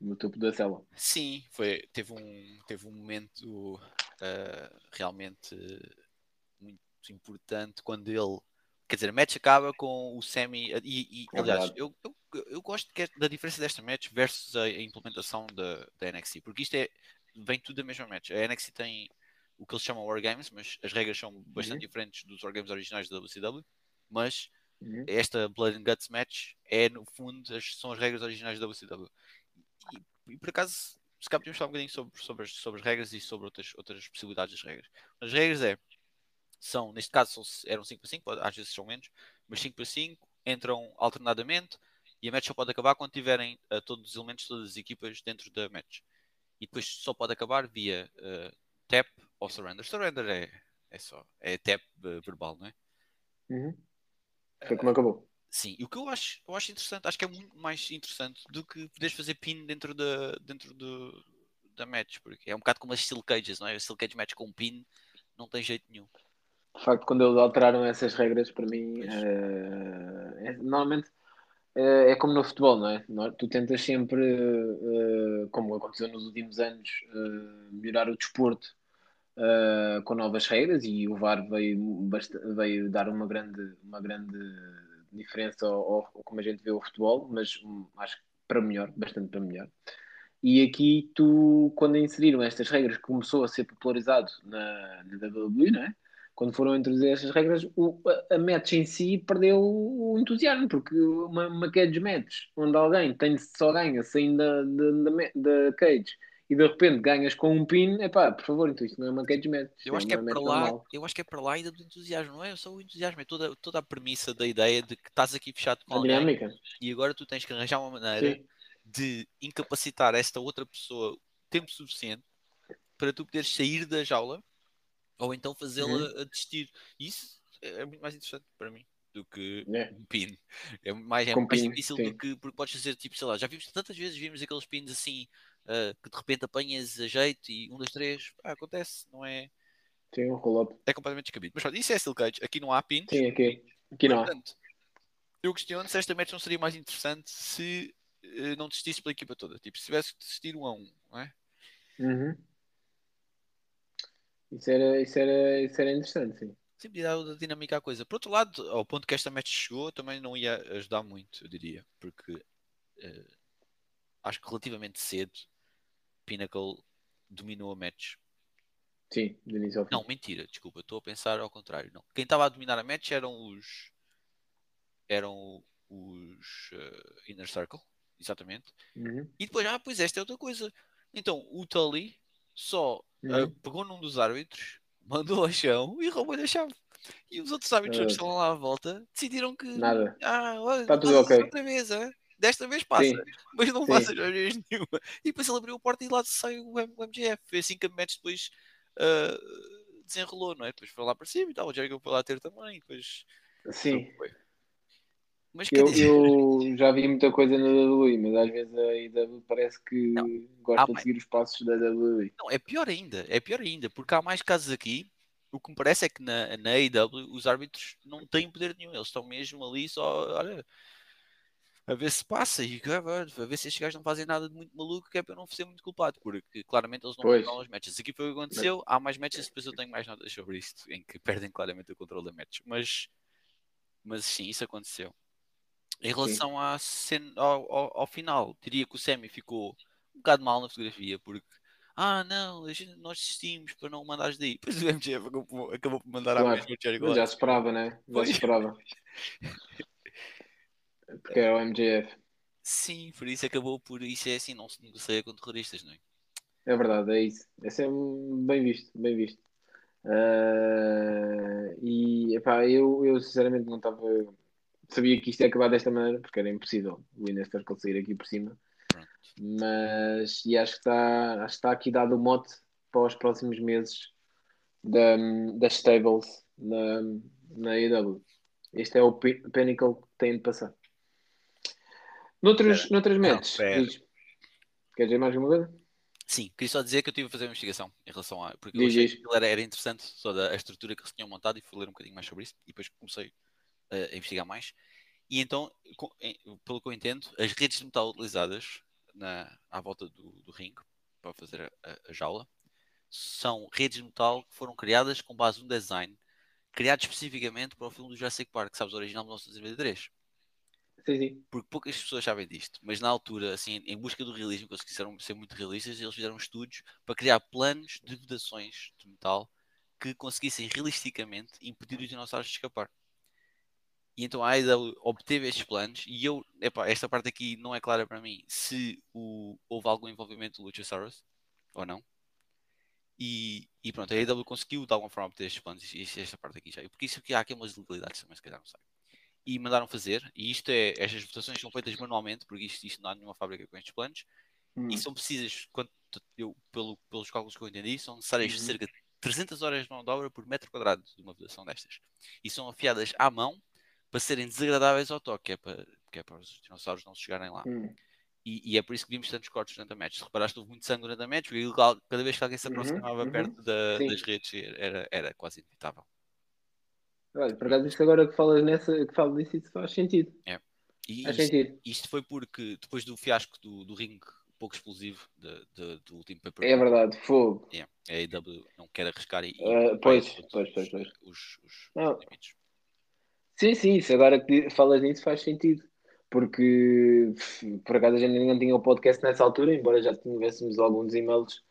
no topo da cela. Sim, foi, teve, um, teve um momento realmente muito importante quando ele. Quer dizer, a match acaba com o Sammy. E, e, aliás, eu, eu, eu gosto é da diferença desta match versus a, a implementação da, da NXT, porque isto é. Vem tudo da mesma match. A NXT tem o que eles chamam War Games, mas as regras são bastante Uhum. diferentes dos War Games originais da WCW. Mas Uhum. esta Blood and Guts match é, no fundo, as, são as regras originais da WCW. E, e por acaso, se calhar podíamos falar um bocadinho sobre, sobre, as, sobre as regras e sobre outras, outras possibilidades das regras. As regras é, são, neste caso, são- eram 5 para 5, às vezes são menos, mas 5 para 5 entram alternadamente e a match só pode acabar quando tiverem eh, todos os elementos, todas as equipas dentro da match. E depois só pode acabar via eh, tap ou surrender. Surrender é, é só, é tap eh, verbal, não é? Uhum. Foi como acabou. Sim, e o que eu acho, eu acho interessante, acho que é muito mais interessante do que poderes fazer pin dentro da, dentro do, da match, porque é um bocado como as Steel Cages, não é? A Steel Cage match com pin não tem jeito nenhum. De facto, quando eles alteraram essas regras, para mim, eh, é- normalmente eh, é como no futebol, não é? Nó- Tu tentas sempre, eh, como aconteceu nos últimos anos, melhorar o desporto com novas regras e o VAR veio, veio dar uma grande, uma grande diferença ao, ao- como a gente vê o futebol, mas hum, acho que para melhor, bastante para melhor. E aqui tu, quando inseriram estas regras, começou a ser popularizado na, na WWE, não é? Quando foram introduzir estas regras, o, a, a match em si perdeu o entusiasmo, porque uma, uma cage match, onde alguém tem só ganha saindo da, cage e de repente ganhas com um pin, é pá, por favor, então isto não é uma cage match. Eu acho, que é para lá, eu acho que é para lá ainda do entusiasmo, não é só o entusiasmo, é toda, toda a premissa da ideia de que estás aqui fechado com a alguém dinâmica. e agora tu tens que arranjar uma maneira Sim. de incapacitar esta outra pessoa tempo suficiente para tu poderes sair da jaula ou então fazê-la Uhum. a desistir. Isso é muito mais interessante para mim do que É. um pin. É mais, é Com mais pin, difícil sim. do que porque podes fazer tipo, sei lá, já vimos tantas vezes vimos aqueles pins assim ah, que de repente apanhas a jeito e um, dois, três, ah, acontece, não é? Sim, um roll-up. É completamente descabido. Mas pronto, isso é Steel Cage, aqui não há pins. Sim, aqui. Aqui não há. Portanto, eu questiono se esta match não seria mais interessante se eh, não desistisse pela equipa toda. Tipo, se tivesse que desistir um a um, não é? Uhum. Isso era, isso, era, isso era interessante, sim. Sempre dar outra dinâmica à coisa. Por outro lado, ao ponto que esta match chegou, também não ia ajudar muito, eu diria. Porque eh, acho que relativamente cedo, Pinnacle dominou a match. Sim, do início ao fim. Não, mentira, desculpa, estou a pensar ao contrário. Não. Quem estava a dominar a match eram os. eram os eh, Inner Circle, exatamente. Uhum. E depois, ah, pois esta é outra coisa. Então, o Tully só Uhum. ah, pegou num dos árbitros, mandou ao chão e roubou-lhe a chave. E os outros árbitros que Ah. estão lá à volta decidiram que. Nada. Ah, olha, Tá não tudo ok. outra vez, hein? Desta vez passa, Sim, mas não sim. passas outra vez nenhuma. E depois ele abriu a porta e lá sai o, M- o MGF. Foi assim que a match depois ah, desenrolou, não é? Depois foi lá para cima e tal. O Jericho foi lá ter também. Depois. sim. Foi. Mas Eu, dizer, eu já vi muita coisa na WWE, mas às vezes a IW parece que Não. gosta Ah, de seguir os passos da WWE. Não, é pior ainda, é pior ainda, porque há mais casos aqui. O que me parece é que na, na AEW os árbitros não têm poder nenhum, eles estão mesmo ali só, olha, a ver se passa e a ver a ver se estes gajos não fazem nada de muito maluco que é para eu não ser muito culpado, porque claramente eles não controlam os matches. Aqui foi o que aconteceu, há mais matches, depois eu tenho mais notas sobre isto, em que perdem claramente o controle da match, mas, mas sim, isso aconteceu. Em relação cena, ao, ao, ao final, diria que o Semi ficou um bocado mal na fotografia, porque ah não, a nós desistimos para não mandares daí. Depois o MJF acabou, por- acabou por mandar Claro, à mesma Jericho Mas já esperava, né? Já esperava. Porque era o MJF. Sim, por isso acabou por isso é assim, não se negocia com terroristas, não é? É verdade, é isso. Esse é bem visto, bem visto. Ah, e epá, eu, eu sinceramente não estava. Sabia que isto ia acabar desta maneira, porque era impossível o Inner Circle sair aqui por cima. Pronto. Mas e acho que está, acho que está aqui dado o mote para os próximos meses da, das stables na, na AEW. Este é o pi- pinnacle que tem de passar. Noutros, noutras matches, pera. diz. Quer dizer mais alguma coisa? Sim, queria só dizer que eu estive a fazer uma investigação em relação a. Porque eu achei que era, era interessante, só da a estrutura que eles tinham montado e fui ler um bocadinho mais sobre isso. E depois comecei a investigar mais. E então, pelo que eu entendo, as redes de metal utilizadas na, à volta do, do ringue para fazer a, a- jaula são redes de metal que foram criadas com base num design criado especificamente para o filme do Jurassic Park, sabes, original de 1993 Sim, sim. porque poucas pessoas sabem disto, mas na altura, assim, em busca do realismo, que eles quiseram ser muito realistas, eles fizeram estudos para criar planos de vedações de metal que conseguissem realisticamente impedir os dinossauros de escapar. E então a AEW obteve estes planos e eu, epá, esta parte aqui não é clara para mim se o- houve algum envolvimento do Luchasaurus ou não. E, e pronto, a AEW conseguiu de alguma forma obter estes planos e e esta parte aqui já. Porque isso aqui há aqui umas ilegalidades também, se calhar não sei e mandaram fazer. E isto é, estas votações são feitas manualmente, porque isto, isto não há nenhuma fábrica com estes planos. Hum. E são precisas, quanto eu, pelo, pelos cálculos que eu entendi, são necessárias Uhum. cerca de 300 horas de mão de obra por metro quadrado de uma votação destas. E são afiadas à mão para serem desagradáveis ao toque, que é para, que é para os dinossauros não chegarem lá. Hum. E, e é por isso que vimos tantos cortes durante a match. Se reparaste, houve muito sangue durante a match, porque cada vez que alguém se Uhum, aproximava uhum. perto da- das redes era, era quase inevitável. Olha, por acaso isto agora que falas nessa, que falo disso, isso faz sentido. E Faz isto- sentido. Isto foi porque depois do fiasco do, do ringue pouco explosivo de- de- do último paper É verdade, fogo. yeah, a AEW não quer arriscar e, vai pois, pois, pois, pois. Os, os Não. limites. Sim, sim, isso agora que falas nisso faz sentido. porque por acaso a gente ainda não tinha o podcast nessa altura, embora já tivéssemos alguns e-mails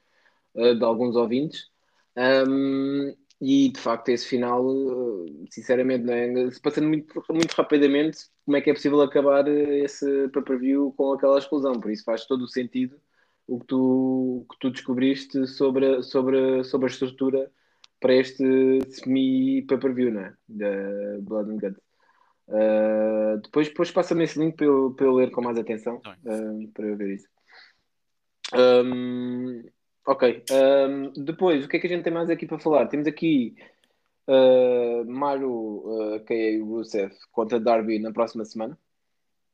uh, de alguns ouvintes. Um, e de facto, esse final, uh, sinceramente, não é? se passando muito, muito rapidamente, como é que é possível acabar esse pay-per-view com aquela exclusão? Por isso faz todo o sentido o que tu, que tu descobriste sobre, sobre, sobre a estrutura para este semi-pay-per-view, não é? Da Blood and Guts. Uh, depois, depois passa-me esse link para eu, para eu ler com mais atenção, uh, para eu ver isso. Um, ok. Um, depois, o que é que a gente tem mais aqui para falar? Temos aqui uh, Maru uh, K.A. Rusev contra Darby na próxima semana,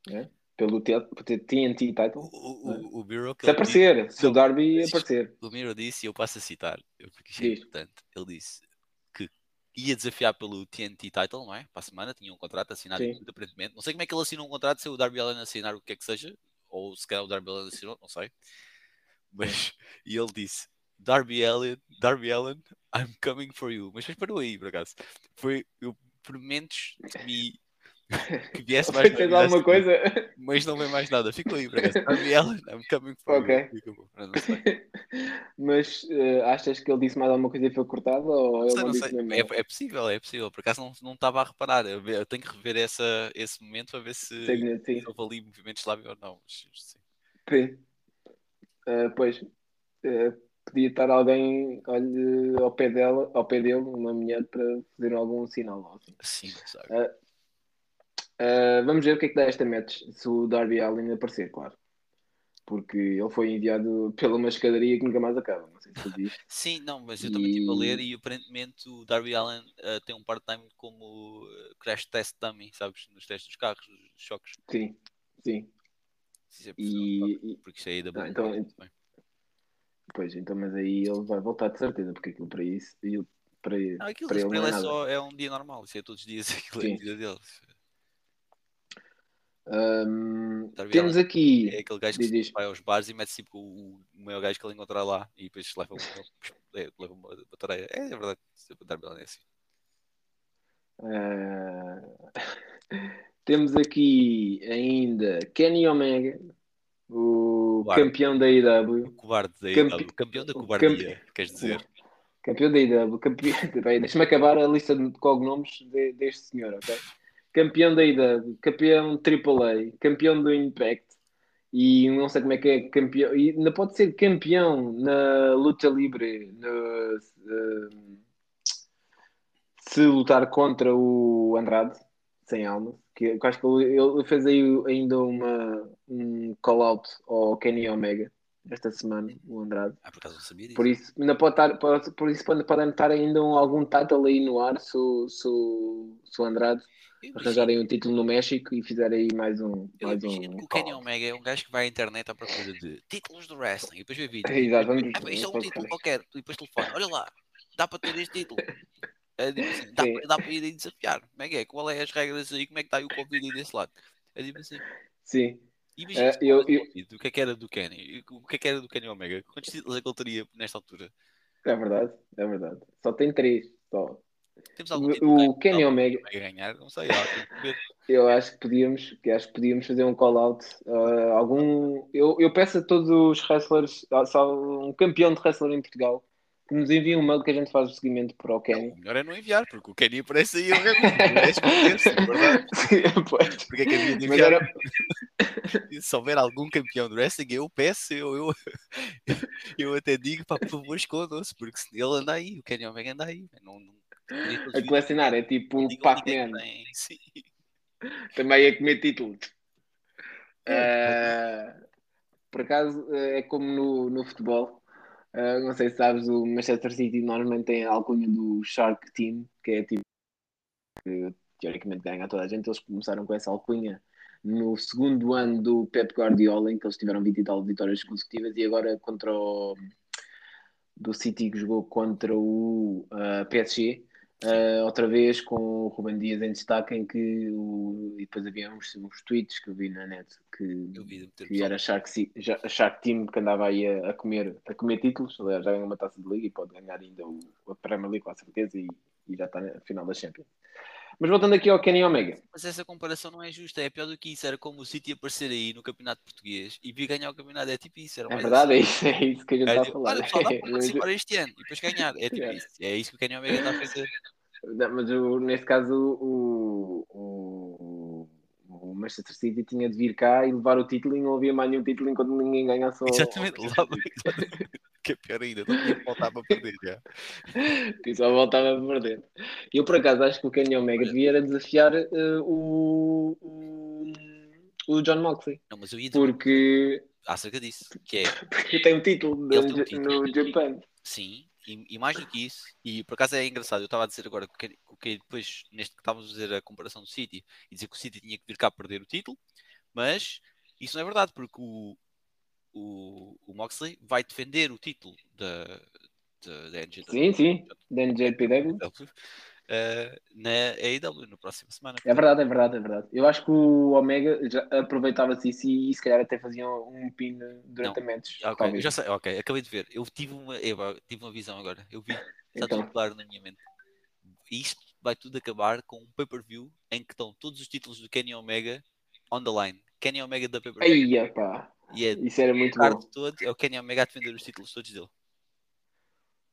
né? Pelo TNT title. O, o, o Miro Se aparecer, se o Darby isto- aparecer. O Miro disse, e eu passo a citar, porque isto é importante. Ele disse que ia desafiar pelo TNT title, não é? Para a semana, tinha um contrato assinado Sim. aparentemente. Não sei como é que ele assinou um contrato, se o Darby Allen assinar o que é que seja, ou se calhar o Darby Allen assinou, não sei. Mas, e ele disse: Darby Allen, Darby Allen, I'm coming for you. Mas depois parou aí, por acaso. Foi, eu por momentos temi que viesse mais Fez novidades alguma coisa? mas não vem mais nada. Ficou aí, por acaso. Darby Allen, I'm coming for Ok. you. E acabou. Não, não sei. Mas uh, achas que ele disse mais alguma coisa e foi cortada? Ou sei, não sei. É, é possível, é possível. Por acaso não, não estava a reparar. Eu, eu tenho que rever essa, esse momento para ver se houve ali movimentos lábio ou não. Mas, sim. Uh, pois, uh, podia estar alguém olha, ao, pé dela, ao pé dele, uma mulher, para fazer algum sinal. assim. Sim, sabe? Uh, vamos ver o que é que dá esta match, se o Darby Allin aparecer, claro. Porque ele foi enviado pela uma escadaria que nunca mais acaba. Não sei se tu viste. Sim, não, mas eu também estive a ler E- aparentemente o Darby Allen uh, tem um part-time como uh, crash test dummy, sabes? Nos testes dos carros, dos choques. Sim, sim. É possível, E, porque isso é aí da Ah, então- pois, então, mas aí ele vai voltar de certeza, porque aquilo para isso, ele- para, Não, aquilo para ele para ele é é só é um dia normal, isso é todos os dias aquilo é Sim. a vida dele. Um, temos aqui. É aquele gajo que Diz, vai aos bares e mete tipo o, o maior gajo que ele encontrar lá e depois leva, é, leva uma batareia. É, é verdade, Allin é assim. Uh, temos aqui ainda Kenny Omega, o Cobarde. campeão da IW. O cobarde da Campe- IW, campeão da cobardia, queres dizer? Campeão da IW. Campeão... Deixa-me acabar a lista de cognomes de- deste senhor, ok? Campeão da IW, campeão AAA, campeão do Impact e não sei como é que é campeão. E ainda pode ser campeão na luta livre no, eh, se lutar contra o Andrade, sem alma. Que eu acho que ele, fez aí ainda uma, um call-out ao Kenny Omega esta semana, o Andrade. Ah, por acaso não sabia disso. Por isso, ainda pode estar, pode- por isso pode, podem estar ainda um- algum title aí no ar se, o- se, o- se o Andrade arranjarem um título no México e fizerem aí mais um. eu Mais imagino um que o Kenny Omega é um gajo que vai à internet à procura de títulos do wrestling e depois vê vídeos. Exato, e vamos- depois, ah, isto é um título qualquer. E depois telefone, olha lá, dá para ter este título. É, tipo assim, dá, dá para ir aí desafiar. Como é que é? Qual é as regras aí? Como é que está aí o Covid aí desse lado? É tipo assim. Sim, Imagina se eu- eu- o que é que era do Kenny? O que é que era do Kenny Omega? Quantos títulos é que ele teria nesta altura? é verdade, é verdade. Só tem três. Só. Temos algum O- título o que Kenny Omega- ganhar? Não sei. Eu acho que podíamos, que acho que podíamos fazer um call-out. uh, algum, eu, eu peço a todos os wrestlers, ah, só um campeão de wrestler em Portugal, que nos envie um mail que a gente faz o seguimento para o Não, Kenny. o melhor é não enviar, porque o Kenny aparece aí eu é é. Sim, pois. Porque é que havia de enviar? era, Se houver algum campeão do wrestling, eu peço, eu, eu, eu até digo, pá, por favor, escondam-se, porque se ele anda aí, o Kenny Omega anda aí. Não, não, a colecionar, é tipo ninguém Pac-Man. também a comer títulos. Ah, por acaso, eh, é como no, no futebol. Ah, não sei se sabes, o Manchester City normalmente tem a alcunha do Shark Team, que é tipo que teoricamente ganha toda a gente. Eles começaram com essa alcunha no segundo ano do Pep Guardiola, em que eles tiveram 20 e tal vitórias consecutivas, e agora contra o do City que jogou contra o ah, PSG. Uh, outra vez com o Ruben Dias em destaque, em que o... e depois havia uns, uns tweets que eu vi na net que, que era Shark, Ci- ja- Shark Team que andava aí a, a comer, a comer títulos. Aliás, já ganhou uma taça de liga e pode ganhar ainda o, a Premier League com a certeza e, e já está na final da Champions. Mas voltando aqui ao Kenny Omega. Mas essa comparação não é justa, é pior do que isso. Era como o City aparecer aí no campeonato português e vir ganhar o campeonato. É tipo isso. É verdade, é assim. isso, é isso que a gente É está a tipo, falar. Olha, pessoal, dá para participar este ano e depois ganhar. É tipo Yeah. isso. É isso que o Kenny Omega está a fazer. Não, Mas o- neste caso o, o, o Manchester City tinha de vir cá e levar o título e não havia mais nenhum título enquanto ninguém ganhasse o. Exatamente, lá, exatamente. que é pior ainda, não tinha que voltar para perder já. E só voltava a perder. Eu por acaso acho que o Kenny Omega devia era desafiar eh, o, o, o John Moxley. Não, mas eu ia dizer Porque, acerca disso, que é porque tem um título no, tem um título. no Japan. Sim, e, e mais do que isso, e por acaso é engraçado, eu estava a dizer agora que, que depois, neste que estávamos a dizer a comparação do City, e dizer que o City tinha que vir cá perder o título, mas isso não é verdade, porque o, o, o Moxley vai defender o título da, da, da Sim, sim. Da NJPW. eh, na AEW, na próxima semana. É verdade, é verdade, é verdade. Eu acho que o Omega já aproveitava-se isso e se calhar até fazia um pin durante Não. a matches. Ok, eu talvez. já sei, ok, acabei de ver. Eu tive uma, eu tive uma visão agora. Eu vi, está Então. tudo claro na minha mente. Isto vai tudo acabar com um pay-per-view em que estão todos os títulos do Kenny Omega on the line. Kenny Omega da pay-per-view. Aí, pá. E é Isso era muito bom. todo, é o Kenny Omega a defender os títulos todos dele.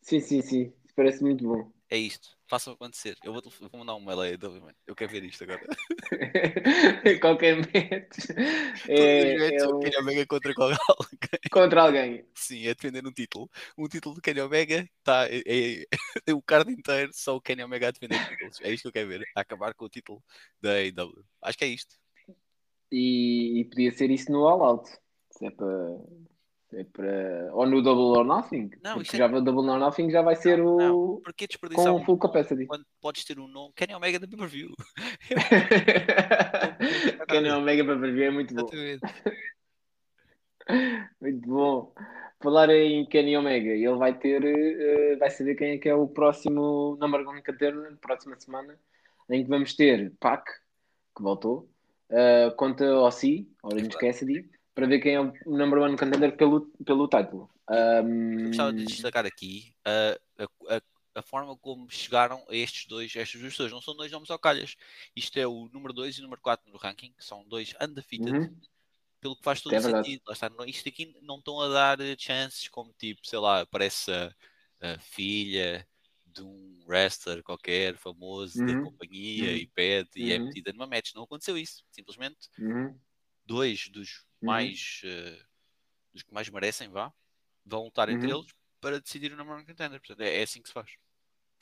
Sim, sim, sim. Parece muito bom. É isto. Façam acontecer. Eu vou, vou mandar um mail aí, mano. Eu quero ver isto agora. Qualquer match Todos é, os matches, é o Kenny Omega contra qualquer contra alguém. Sim, é defender um título. Um título do Kenny Omega tá, é, é- é o card inteiro, só o Kenny Omega a defender títulos. É isto que eu quero ver. A acabar com o título da AEW. Acho que é isto. E, e podia ser isso no All Out. Se é para. É para... Ou no Double or Nothing. Não, porque é- já o Double or Nothing já vai ser o. Não, Porquê desperdiçar com um full capacity. quando podes ter um nome Kenny Omega da pay-per-view? Kenny Omega para ver é muito bom. Muito bom. Falar em Kenny Omega, ele vai ter, eh, vai saber quem é que é o próximo number one contender na próxima semana, em que vamos ter Pac, que voltou, eh, contra Ossi, Orange Cassidy, para ver quem é o number one contender pelo, pelo título. Eu gostava de Um, destacar aqui a, a, a, a forma como chegaram a estes dois, estas duas pessoas. Não são dois nomes ao calhas. Isto é o número 2 e o número 4 no ranking, que são dois undefeated. uhum. pelo que faz todo É sentido. Lá está, não- isto aqui não estão a dar eh, chances como tipo, sei lá, parece a, a filha de um wrestler qualquer famoso da Uhum. companhia Uhum. e pede e é Uhum. metida numa match. Não aconteceu isso. Simplesmente Uhum. dois dos Uhum. mais eh, dos que mais merecem, vá, vão lutar entre Uhum. eles para decidir o number one contender. Portanto, é, é assim que se faz.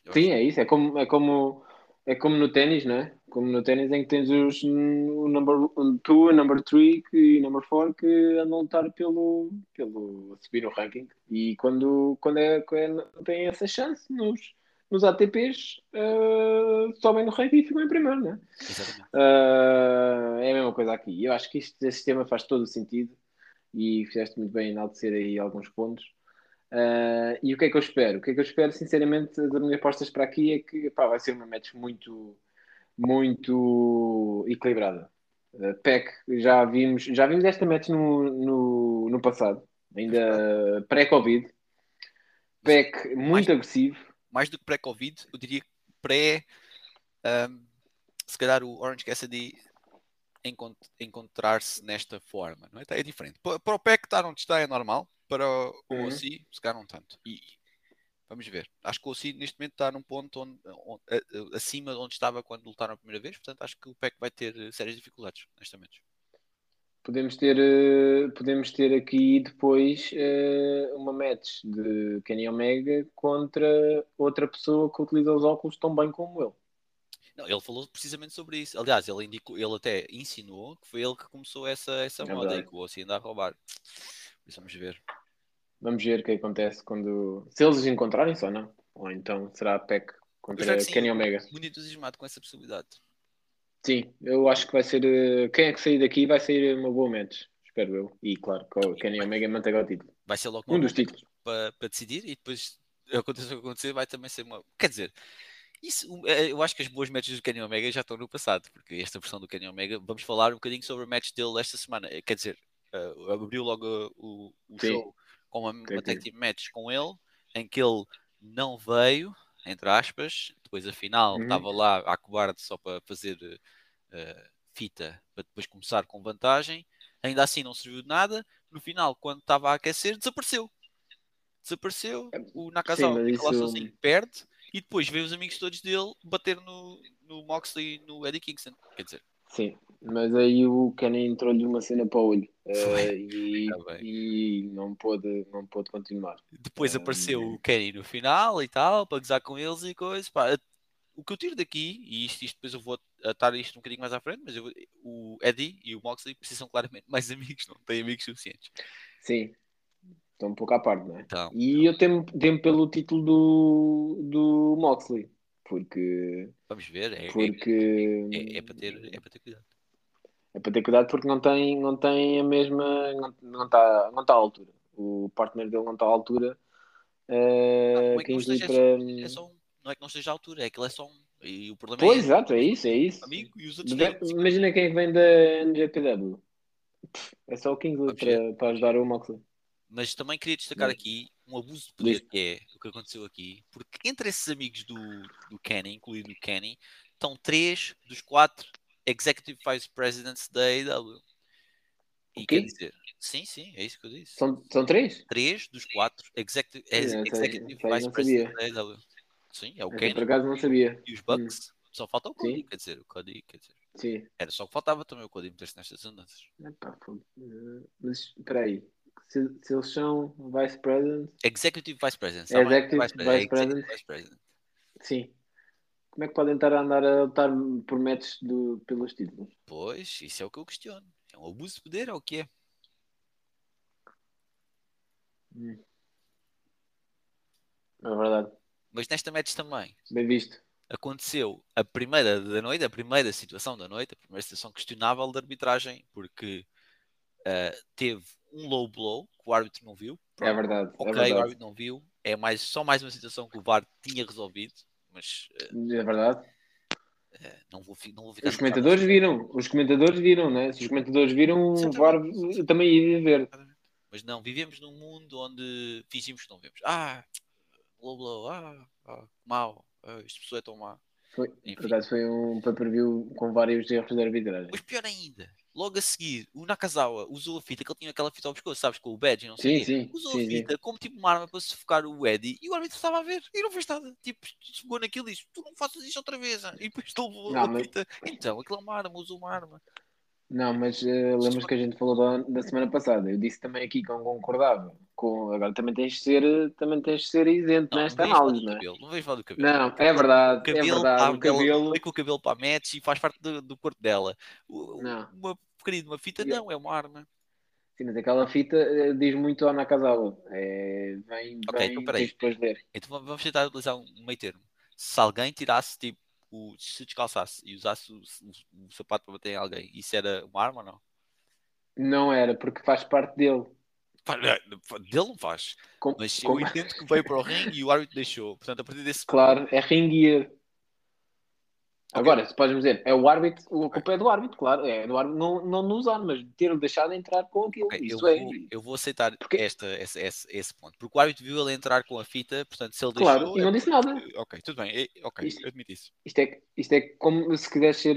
Eu Sim, acho. é isso. É como, é como, é como no ténis, não é? Como no ténis em que tens os o number 2, number 3 e number 4 que andam a lutar pelo, pelo subir no ranking. E quando, quando, é, quando têm essa chance nos, nos ATPs, eh, sobem no ranking e ficam em primeiro, não é? Exatamente. Ah, é a mesma coisa aqui. Eu acho que este, sistema faz todo o sentido e fizeste muito bem em enaltecer aí alguns pontos. Ah, e o que é que eu espero? O que é que eu espero, sinceramente, das minhas apostas para aqui é que pá, vai ser uma match muito, muito equilibrada. Uh, PEC, já vimos, já vimos esta match no, no, no passado, ainda pré-Covid. PEC muito agressivo. Mais do que pré-Covid, eu diria que pré. ahm, se calhar o Orange Cassidy encont- encontrar-se nesta forma, não é? É diferente. Pa- Para o PEC estar onde está é normal, para o Uhum. OC, se calhar não tanto. E vamos ver. Acho que o OC neste momento está num ponto onde, onde- acima de onde estava quando lutaram a primeira vez, portanto acho que o PEC vai ter eh, sérias dificuldades nesta match. Podemos ter, eh, podemos ter aqui depois eh, uma match de Kenny Omega contra outra pessoa que utiliza os óculos tão bem como ele. Não, ele falou precisamente sobre isso. Aliás, ele, indicou, ele até insinuou que foi ele que começou essa, essa É moda e que o OC anda a roubar. Isso vamos ver. Vamos ver o que acontece quando. Se eles os encontrarem só, não. Ou então será a PEC contra Kenny Omega. Muito entusiasmado com essa possibilidade. Sim, eu acho que vai ser. eh, Quem é que sair daqui vai sair uma boa match, espero eu. E claro, o Kenny Omega mantém o título. Vai ser logo Um dos títulos. para, para decidir e depois aconteça o que acontecer, vai também ser uma. Quer dizer, isso, eh, eu acho que as boas matches do Kenny Omega já estão no passado, porque esta versão do Kenny Omega, vamos falar um bocadinho sobre a match dele esta semana. Eh, Quer dizer, abriu logo o, o show com uma, uma tag team match com ele, em que ele não veio, entre aspas. Depois a final Uhum. estava lá a cobarde só para fazer eh, fita para depois começar com vantagem. Ainda assim não serviu de nada. No final, quando estava a aquecer, desapareceu. Desapareceu. O Nakazawa É, fica lá sozinho, perde. E depois vê os amigos todos dele bater no, no Moxley e no Eddie Kingston. Quer dizer, Sim, mas aí o Kenny entrou-lhe uma cena para o olho Foi. e, Tá e não, pôde, não pôde continuar. Depois apareceu o Kenny no final e tal, para gozar com eles e coisas. O que eu tiro daqui, e isto, isto depois eu vou atar isto um bocadinho mais à frente, mas eu o Eddie e o Moxley precisam claramente mais amigos, não têm amigos suficientes. Sim, estão um pouco à parte, não é? Então, E eu temo, temo pelo título do, do Moxley, porque, vamos ver, é, é, porque é- é para ter, é para ter cuidado. é para ter cuidado porque não tem, não tem a mesma, não, não está não está à altura. O partner dele não está à altura. eh, Não, é que não esteja, para... é só um, não é que não esteja à altura, é que ele é só um. E o problema Pois, é exato, é isso, é isso. amigo Deve- têm- Imagina quem é que vem da NJPW. Pff, É só o Kingsley para, para ajudar o Moxley. Mas também queria destacar aqui um abuso de poder Diz. que é o que aconteceu aqui, porque entre esses amigos do, do Kenny, incluído o Kenny, estão três dos quatro Executive Vice Presidents da AEW. E quer dizer, sim, sim, é isso que eu disse. São, são três? Três dos quatro Executive, executive aí Vice Presidents da AEW. Sim, é o Essa por Kenny acaso não sabia. e os Bucks. Só falta o Cody, Sim. quer dizer, o Cody, quer dizer. Sim. Era só que faltava também o Cody meter-se nestas andanças. Epá. Eh, Mas espera aí. Se, eles são Vice President, Executive Vice President. sabe? Executive Vice Vice Executive President. Vice President. sim. Como é que podem estar a andar a lutar por do, pelos títulos? Pois, isso é o que eu questiono. É um abuso de poder, é o que é. É verdade. Mas nesta match também Bem visto. aconteceu a primeira da noite, a primeira situação da noite, a primeira situação questionável de arbitragem, porque ah, teve um low blow que o árbitro não viu. É Pronto, verdade. ok, é o verdade. árbitro não viu. É mais, só mais uma situação que o VAR tinha resolvido, mas ah, É verdade. não, vou, não vou ficar Os comentadores viram. Os comentadores viram, né? Se os comentadores viram, o. VAR também iria ver. Mas não, vivemos num mundo onde fingimos que não vemos. Ah, blow blow, ah, ah mau, ah, esta pessoa é tão má. Foi, Enfim. por acaso foi um pay-per-view com vários erros de arbitragem. Mas pior ainda, logo a seguir, o Nakazawa usou a fita, que ele tinha aquela fita ao pescoço, sabes, com o badge não sei Sim, sim, Usou sim, a sim. fita como tipo uma arma para sufocar o Eddie e o árbitro estava a ver e não fez nada. Tipo, chegou naquilo e disse: Tu não faças isto outra vez. ah. E depois levou Não, a mas- fita. Então, aquilo é uma arma, usou uma arma. Não, mas eh, lembras que a gente falou da, da semana passada? Eu disse também aqui que não concordava. Com, agora também tens de ser, eh, também tens de ser isento Não, nesta não análise, não é? cabelo, não vejo falar do cabelo. Não, é verdade, O cabelo, é verdade. tá, O ela cabelo. foi com o cabelo para a match e faz parte do, do corpo dela. Uma de uma fita, Eu- não, é uma arma. Sim, mas aquela fita eh, diz muito ao Nakazawa. É, vem, Ok, vem, então peraí. depois ler. Então vamos- tentar utilizar um meio termo. Se alguém tirasse, tipo, o, se descalçasse e usasse o, o- o sapato para bater em alguém, isso era uma arma ou não? Não era, porque faz parte dele. Dele não faz. Com- Mas com- eu entendo que veio para o ringue e o árbitro deixou. Portanto, a partir desse Claro, é ring Agora, se podes dizer, é o árbitro, a culpa é do árbitro, claro, é do árbitro não, não nos usar, mas ter deixado entrar com aquilo. Ok, eu, Isso é. vou, eu vou aceitar Porque- esta, esse, esse, esse ponto. Porque o árbitro viu ele entrar com a fita, portanto, se ele Claro, deixou. e não é disse nada. Ok, tudo bem. é- ok, Isto- eu admito isso. Isto é, isto é como se quiseres ser,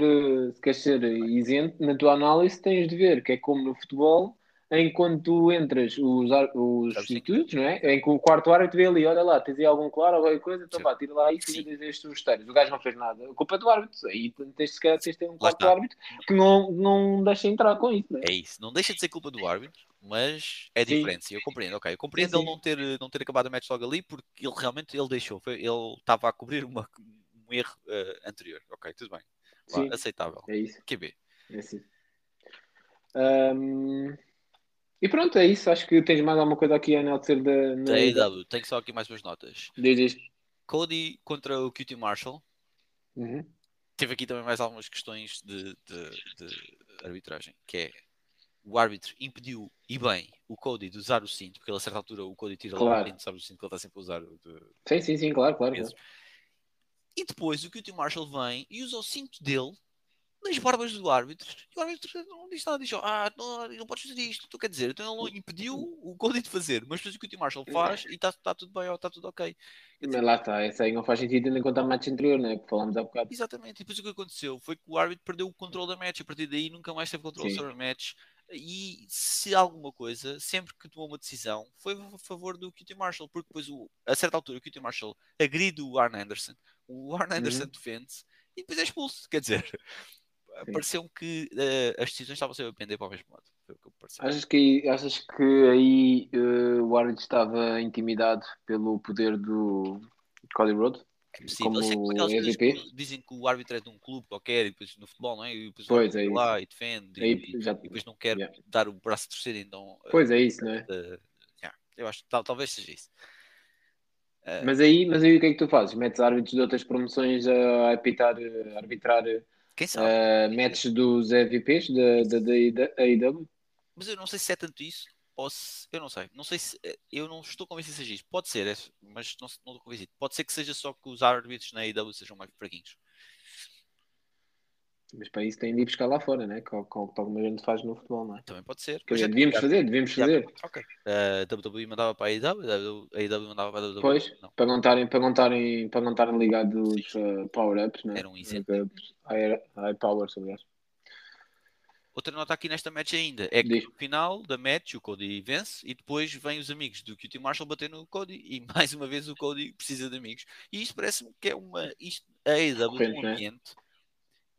se queres ser isento na tua análise, tens de ver que é como no futebol, em quando tu entras os, os substitutos, não é? Em que o quarto árbitro vê ali, olha lá, tens aí algum claro, alguma coisa, então Sim. vá, tira lá isso e diz estes sugestões. O gajo não fez nada, a culpa é do árbitro. Aí tens, se calhar, tens de ter um Lá quarto árbitro que não, não deixa entrar com isso, não é? É isso. Não deixa de ser culpa do árbitro, mas é diferente. sim, Eu compreendo. Ok, eu compreendo Sim, ele sim. não ter, não ter acabado a match logo ali porque ele realmente ele deixou. Foi, ele estava a cobrir uma, um erro eh, anterior. Ok, tudo bem. Sim, aceitável. é isso. QB. É assim. E pronto, é isso. Acho que tens mais alguma coisa aqui a enaltecer da. Da na- AEW, tenho só aqui mais duas notas. Diz isto. Cody contra o QT Marshall. Uhum. Teve aqui também mais algumas questões de, de- de arbitragem, que é o árbitro impediu, e bem, o Cody de usar o cinto, porque ele a certa altura o Cody tira Claro. o cinto, sabe o cinto que ele está sempre a usar. de- Sim, sim, sim, claro, claro. claro. E depois o QT Marshall vem e usa o cinto dele nas barbas do árbitro. E o árbitro não diz nada, diz, ah, não, não podes fazer isto. Tu quer dizer, então ele impediu o Cody de fazer, mas depois o que o Tim Marshall faz e está tá tudo bem, está tudo ok. Dizer, Mas lá está, essa aí não faz sentido tendo em conta a match anterior, né? Que falámos há bocado. Exatamente, e depois o que aconteceu foi que o árbitro perdeu o controle da match, a partir daí nunca mais teve controle Sim. sobre a match. E se alguma coisa, sempre que tomou uma decisão, foi a favor do QT Marshall, porque depois o, a certa altura o QT Marshall agride o Arn Anderson, o Arn Anderson Uhum. defende-se e depois é expulso. Quer dizer, pareceu-me que eh, as decisões estavam sempre a pender para o mesmo lado. Que pareceu. Achas que, aí- achas que aí eh, o árbitro estava intimidado pelo poder do Cody Rhodes? É possível. Eu sei que como dizem que o árbitro é de um clube qualquer e depois no futebol, não é? E depois Pois, é lá e defende Aí e, já- e depois não quer yeah. dar o braço a torcer, então. eh, Pois é isso, não é? eh, yeah, eu acho que tal- talvez seja isso. Eh, Mas aí, mas aí o que é que tu fazes? Metes árbitros de outras promoções a apitar, a arbitrar quem sabe? uh, matches dos EVPs da, da, da, AEW? Mas eu não sei se é tanto isso ou se. Eu não sei. Não sei se. eh, Eu não estou convencido que seja isso. Pode ser, é- mas não, não estou convencido. Pode ser que seja só que os árbitros na AEW sejam mais fraquinhos. Mas para isso tem de ir buscar lá fora, né? Com, com, com alguma gente faz no futebol, não é? Também pode ser. Quer Mas dizer, é devíamos fazer, devíamos fazer. Ok. Eh, A WWE mandava para a AEW, a AEW mandava para a WWE. Pois, Não. para não estarem, para não estarem, para não estarem ligados a power-ups, né? Era um. Power-ups, High, high powers, aliás. Outra nota aqui nesta match ainda é que Diz. no final da match o Cody vence e depois vêm os amigos do QT Marshall bater no Cody e mais uma vez o Cody precisa de amigos. E isto parece-me que é uma. Isto, a AEW Recorrente, um né?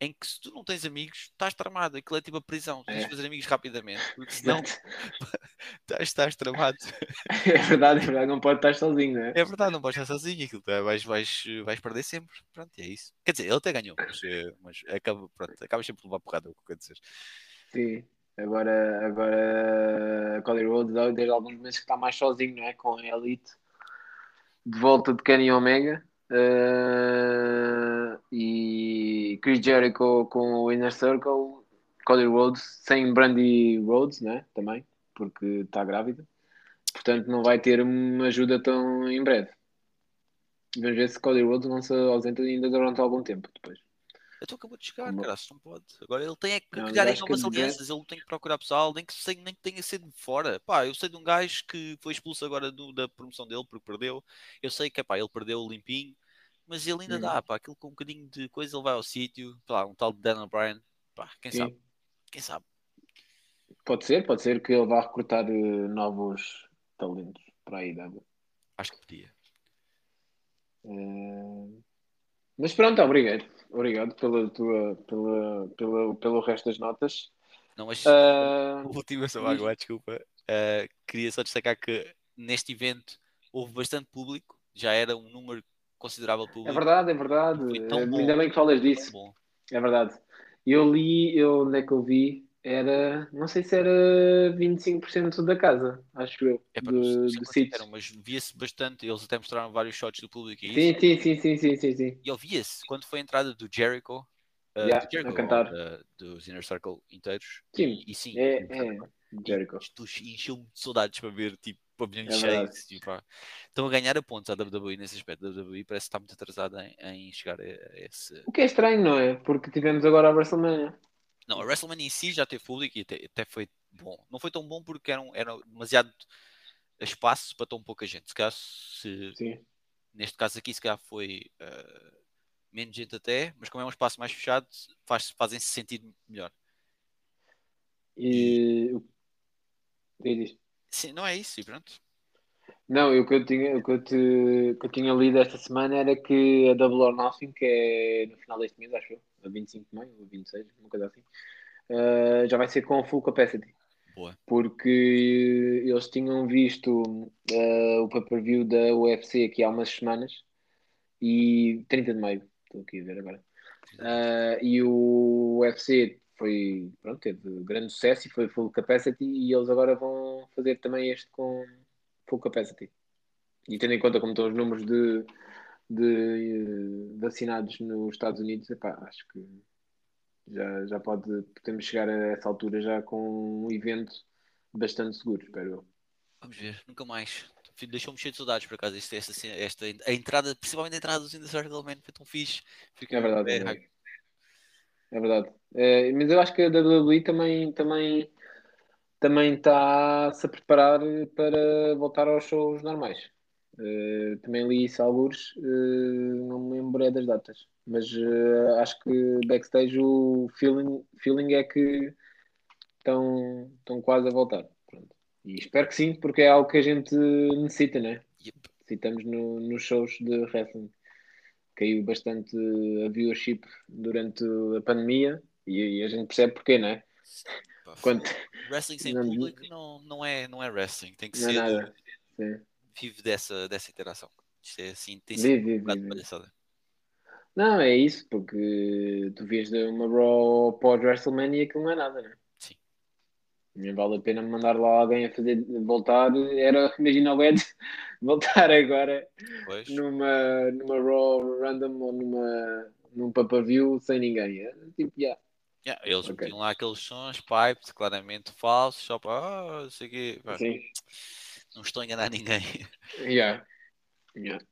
Em que se tu não tens amigos, estás tramado. Aquilo é tipo a prisão. Tu tens de É. fazer amigos rapidamente, porque senão estás, estás tramado. É verdade, é verdade, não pode estar sozinho, né? É verdade, não podes estar sozinho. Aquilo, tá, vais, vais, vais perder sempre. Pronto, é isso. Quer dizer, ele até ganhou, mas, eh, mas acaba, pronto, acabas sempre por levar porrada, é o que eu dizer. Sim. Agora, agora Cody Rhodes desde alguns meses que está mais sozinho, não é? Com a Elite de volta de Kenny Omega eh, e Chris Jericho com o Inner Circle, Cody Rhodes sem Brandy Rhodes, né? Também, porque está grávida. Portanto, não vai ter uma ajuda tão em breve. Vamos ver se Cody Rhodes não se ausenta ainda durante algum tempo depois. Então acabou de chegar, cara, não pode. Agora ele tem é que Não, criar aí deve- alianças, ele tem que procurar pessoal, nem que, sei, nem que tenha sido de fora. Pá, eu sei de um gajo que foi expulso agora do- da promoção dele porque perdeu. Eu sei que pá, ele perdeu limpinho, mas ele ainda Hum. dá, pá, aquilo com um bocadinho de coisa ele vai ao sítio, pá, um tal de Dan O'Brien, pá, quem Sim. sabe, quem sabe. Pode ser, pode ser que ele vá recrutar eh, novos talentos para a IW. Acho que podia. Eh, Mas pronto, obrigado. Obrigado pela tua, pela, pela, pelo resto das notas. Não, mas a última só agora, desculpa. Uh, queria só destacar que neste evento houve bastante público, já era um número considerável de público. é verdade, é verdade. Bom. Ainda bem que falas disso. É verdade. Eu li, eu, onde é que eu vi? Era, não sei se era 25% da casa, acho eu, É para de eram, sítios. mas via-se bastante. Eles até mostraram vários shots do público e isso. Sim, sim, sim, sim, sim, sim, sim. E ouvia-se quando foi a entrada do Jericho, uh, Yeah, do Jericho a cantar. da- dos Inner Circle inteiros. Sim, e, e sim, É, é, Circle. Jericho. Encheu-me de saudades para ver tipo pavilhões É cheios. Tipo, pá. Estão a ganhar a pontos à WWE nesse aspecto. A WWE parece que está muito atrasada em, em chegar a, a esse. O que é estranho, não é? Porque tivemos agora a WrestleMania. Não, a WrestleMania em si já teve público e até, até foi bom. Não foi tão bom porque era, um- era demasiado espaço para tão pouca gente. Se calhar, se, Sim. neste caso aqui, se calhar foi eh, menos gente até, mas como é um espaço mais fechado, faz, fazem-se sentir melhor. E e diz. Sim, não é isso, e pronto. Não, o que eu tinha, o que eu, te, que eu tinha lido esta semana era que a Double or Nothing, que é no final deste mês, acho eu, a 25 de maio, ou 26, uma coisa assim, eh, já vai ser com full capacity. Boa. Porque eles tinham visto eh, o pay-per-view da UFC aqui há umas semanas e 30 de maio, estou aqui a ver agora. Uh, e o UFC foi, pronto, teve grande sucesso e foi full capacity e eles agora vão fazer também este com full capacity. E tendo em conta como estão os números de, de eh, vacinados nos Estados Unidos, epá, acho que já, já pode, podemos chegar a essa altura já com um evento bastante seguro, espero eu. Vamos ver, nunca mais. Deixou-me cheio de saudades por acaso. Esta, esta, esta, a entrada, principalmente a entrada dos Inner Circle Man, foi tão fixe. Fiquei É verdade, é bem verdade. é verdade. Eh, mas eu acho que a WWE também também também está-se a preparar para voltar aos shows normais. Eh, também li isso alguns, uh, não me lembro é das datas, mas uh, acho que backstage o feeling, feeling é que estão, estão quase a voltar. Pronto. E espero que sim, porque é algo que a gente necessita, né? Yep. Necessitamos no, nos shows de wrestling. Caiu bastante a viewership durante a pandemia e, e a gente percebe porquê, né? Quanto... Wrestling sem Não- público não, não, é, não é wrestling, tem que Não é ser. nada. Sim. Vive dessa, dessa interação. Isto é assim, tem Vive, sido um vive, bocado de vive. palhaçada. Não, é isso, porque tu vês de uma Raw pós WrestleMania e aquilo não é nada, né? Sim. Nem vale a pena mandar lá alguém a fazer voltar. Era, imagina o Ed voltar agora Pois, numa, numa Raw random ou numa, num pay-per-view sem ninguém. É, Tipo, yeah. yeah, eles Ok. metiam lá aqueles sons, pipes, claramente falsos, só para, ah, não sei o quê. Sim. Não estou a enganar ninguém. Yeah. Yeah.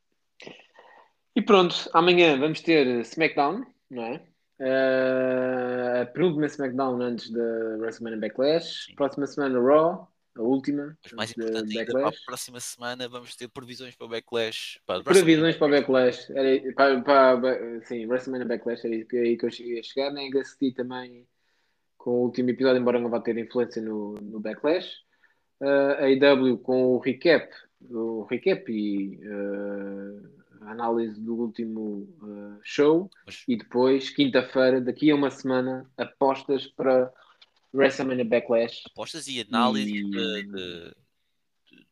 E pronto, amanhã vamos ter SmackDown, não é? Eh, a penúltima SmackDown antes da WrestleMania Backlash. Sim. Próxima semana Raw, a última. Mas mais importante ainda, para a próxima semana vamos ter previsões para o Backlash. Para Previsões para o Backlash. Era, para, para, sim, WrestleMania Backlash era aí que, aí que eu cheguei a chegar. Nem assisti também com o último episódio, embora não vá ter influência no, no Backlash. A AEW com o recap, o recap e uh, a análise do último uh, show. E depois, quinta-feira, daqui a uma semana, apostas para WrestleMania Backlash. apostas e análises E- de- de- de-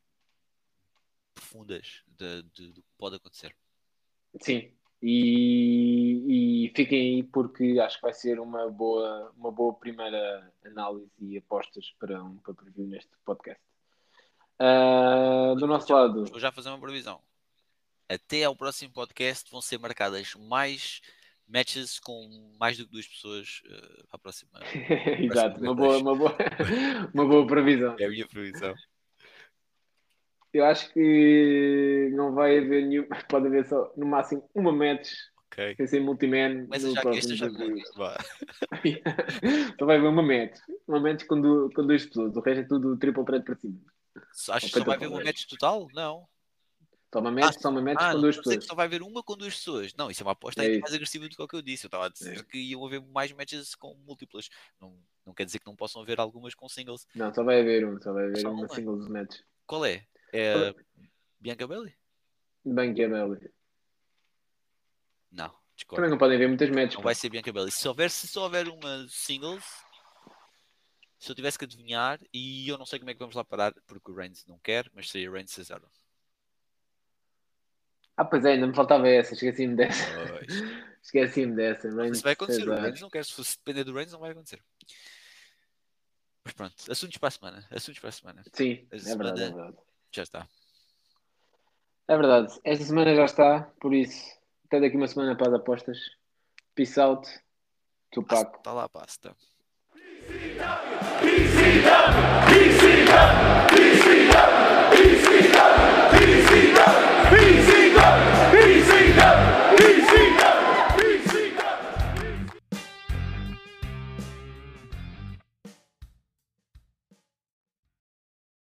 profundas do que pode acontecer. Sim, e, e fiquem aí porque acho que vai ser uma boa, uma boa primeira análise e apostas para um para preview neste podcast. Ah, do nosso lado, Vou já fazer uma previsão. Até ao próximo podcast vão ser marcadas mais matches com mais do que duas pessoas eh, para a próxima. exato, uma boa, uma, boa, uma boa previsão. É a minha previsão. Eu acho que não vai haver nenhum, pode haver só no máximo uma match Ok. sem ser multiman no já próximo já. Só vai haver uma match, uma match com, du- com duas pessoas, o resto é tudo triple threat para cima. Achas que só vai haver uma match total? Não. Só uma match, só uma match Ah, com duas pessoas. que só vai haver uma com duas pessoas. Não, isso é uma aposta É ainda mais agressiva do que o que eu disse. Eu estava a dizer É. que iam haver mais matches com múltiplas. Não, não quer dizer que não possam haver algumas com singles. Não, só vai haver um, só vai haver Só uma uma? singles match. Qual é? É Bianca que é Belly. Não, discordo. Também não podem haver muitas matches. Não vai ser Bianca Bailey. Se houver, se só houver uma singles, se eu tivesse que adivinhar, e eu não sei como é que vamos lá parar, porque o Reigns não quer, mas seria Reigns Cesaro. Ah, pois é, ainda me faltava essa, esqueci-me dessa. Esqueci-me dessa. Isso vai acontecer. O. Reigns não quer. Se fosse depender do Reigns, não vai acontecer. Mas pronto, assuntos para a semana. Assuntos para a semana. Sim, A é verdade, é verdade. Já está. É verdade. Esta semana já está, por isso, até daqui uma semana para as apostas. Peace out. Tupac. Está lá, basta. PCW, PCW, PCW,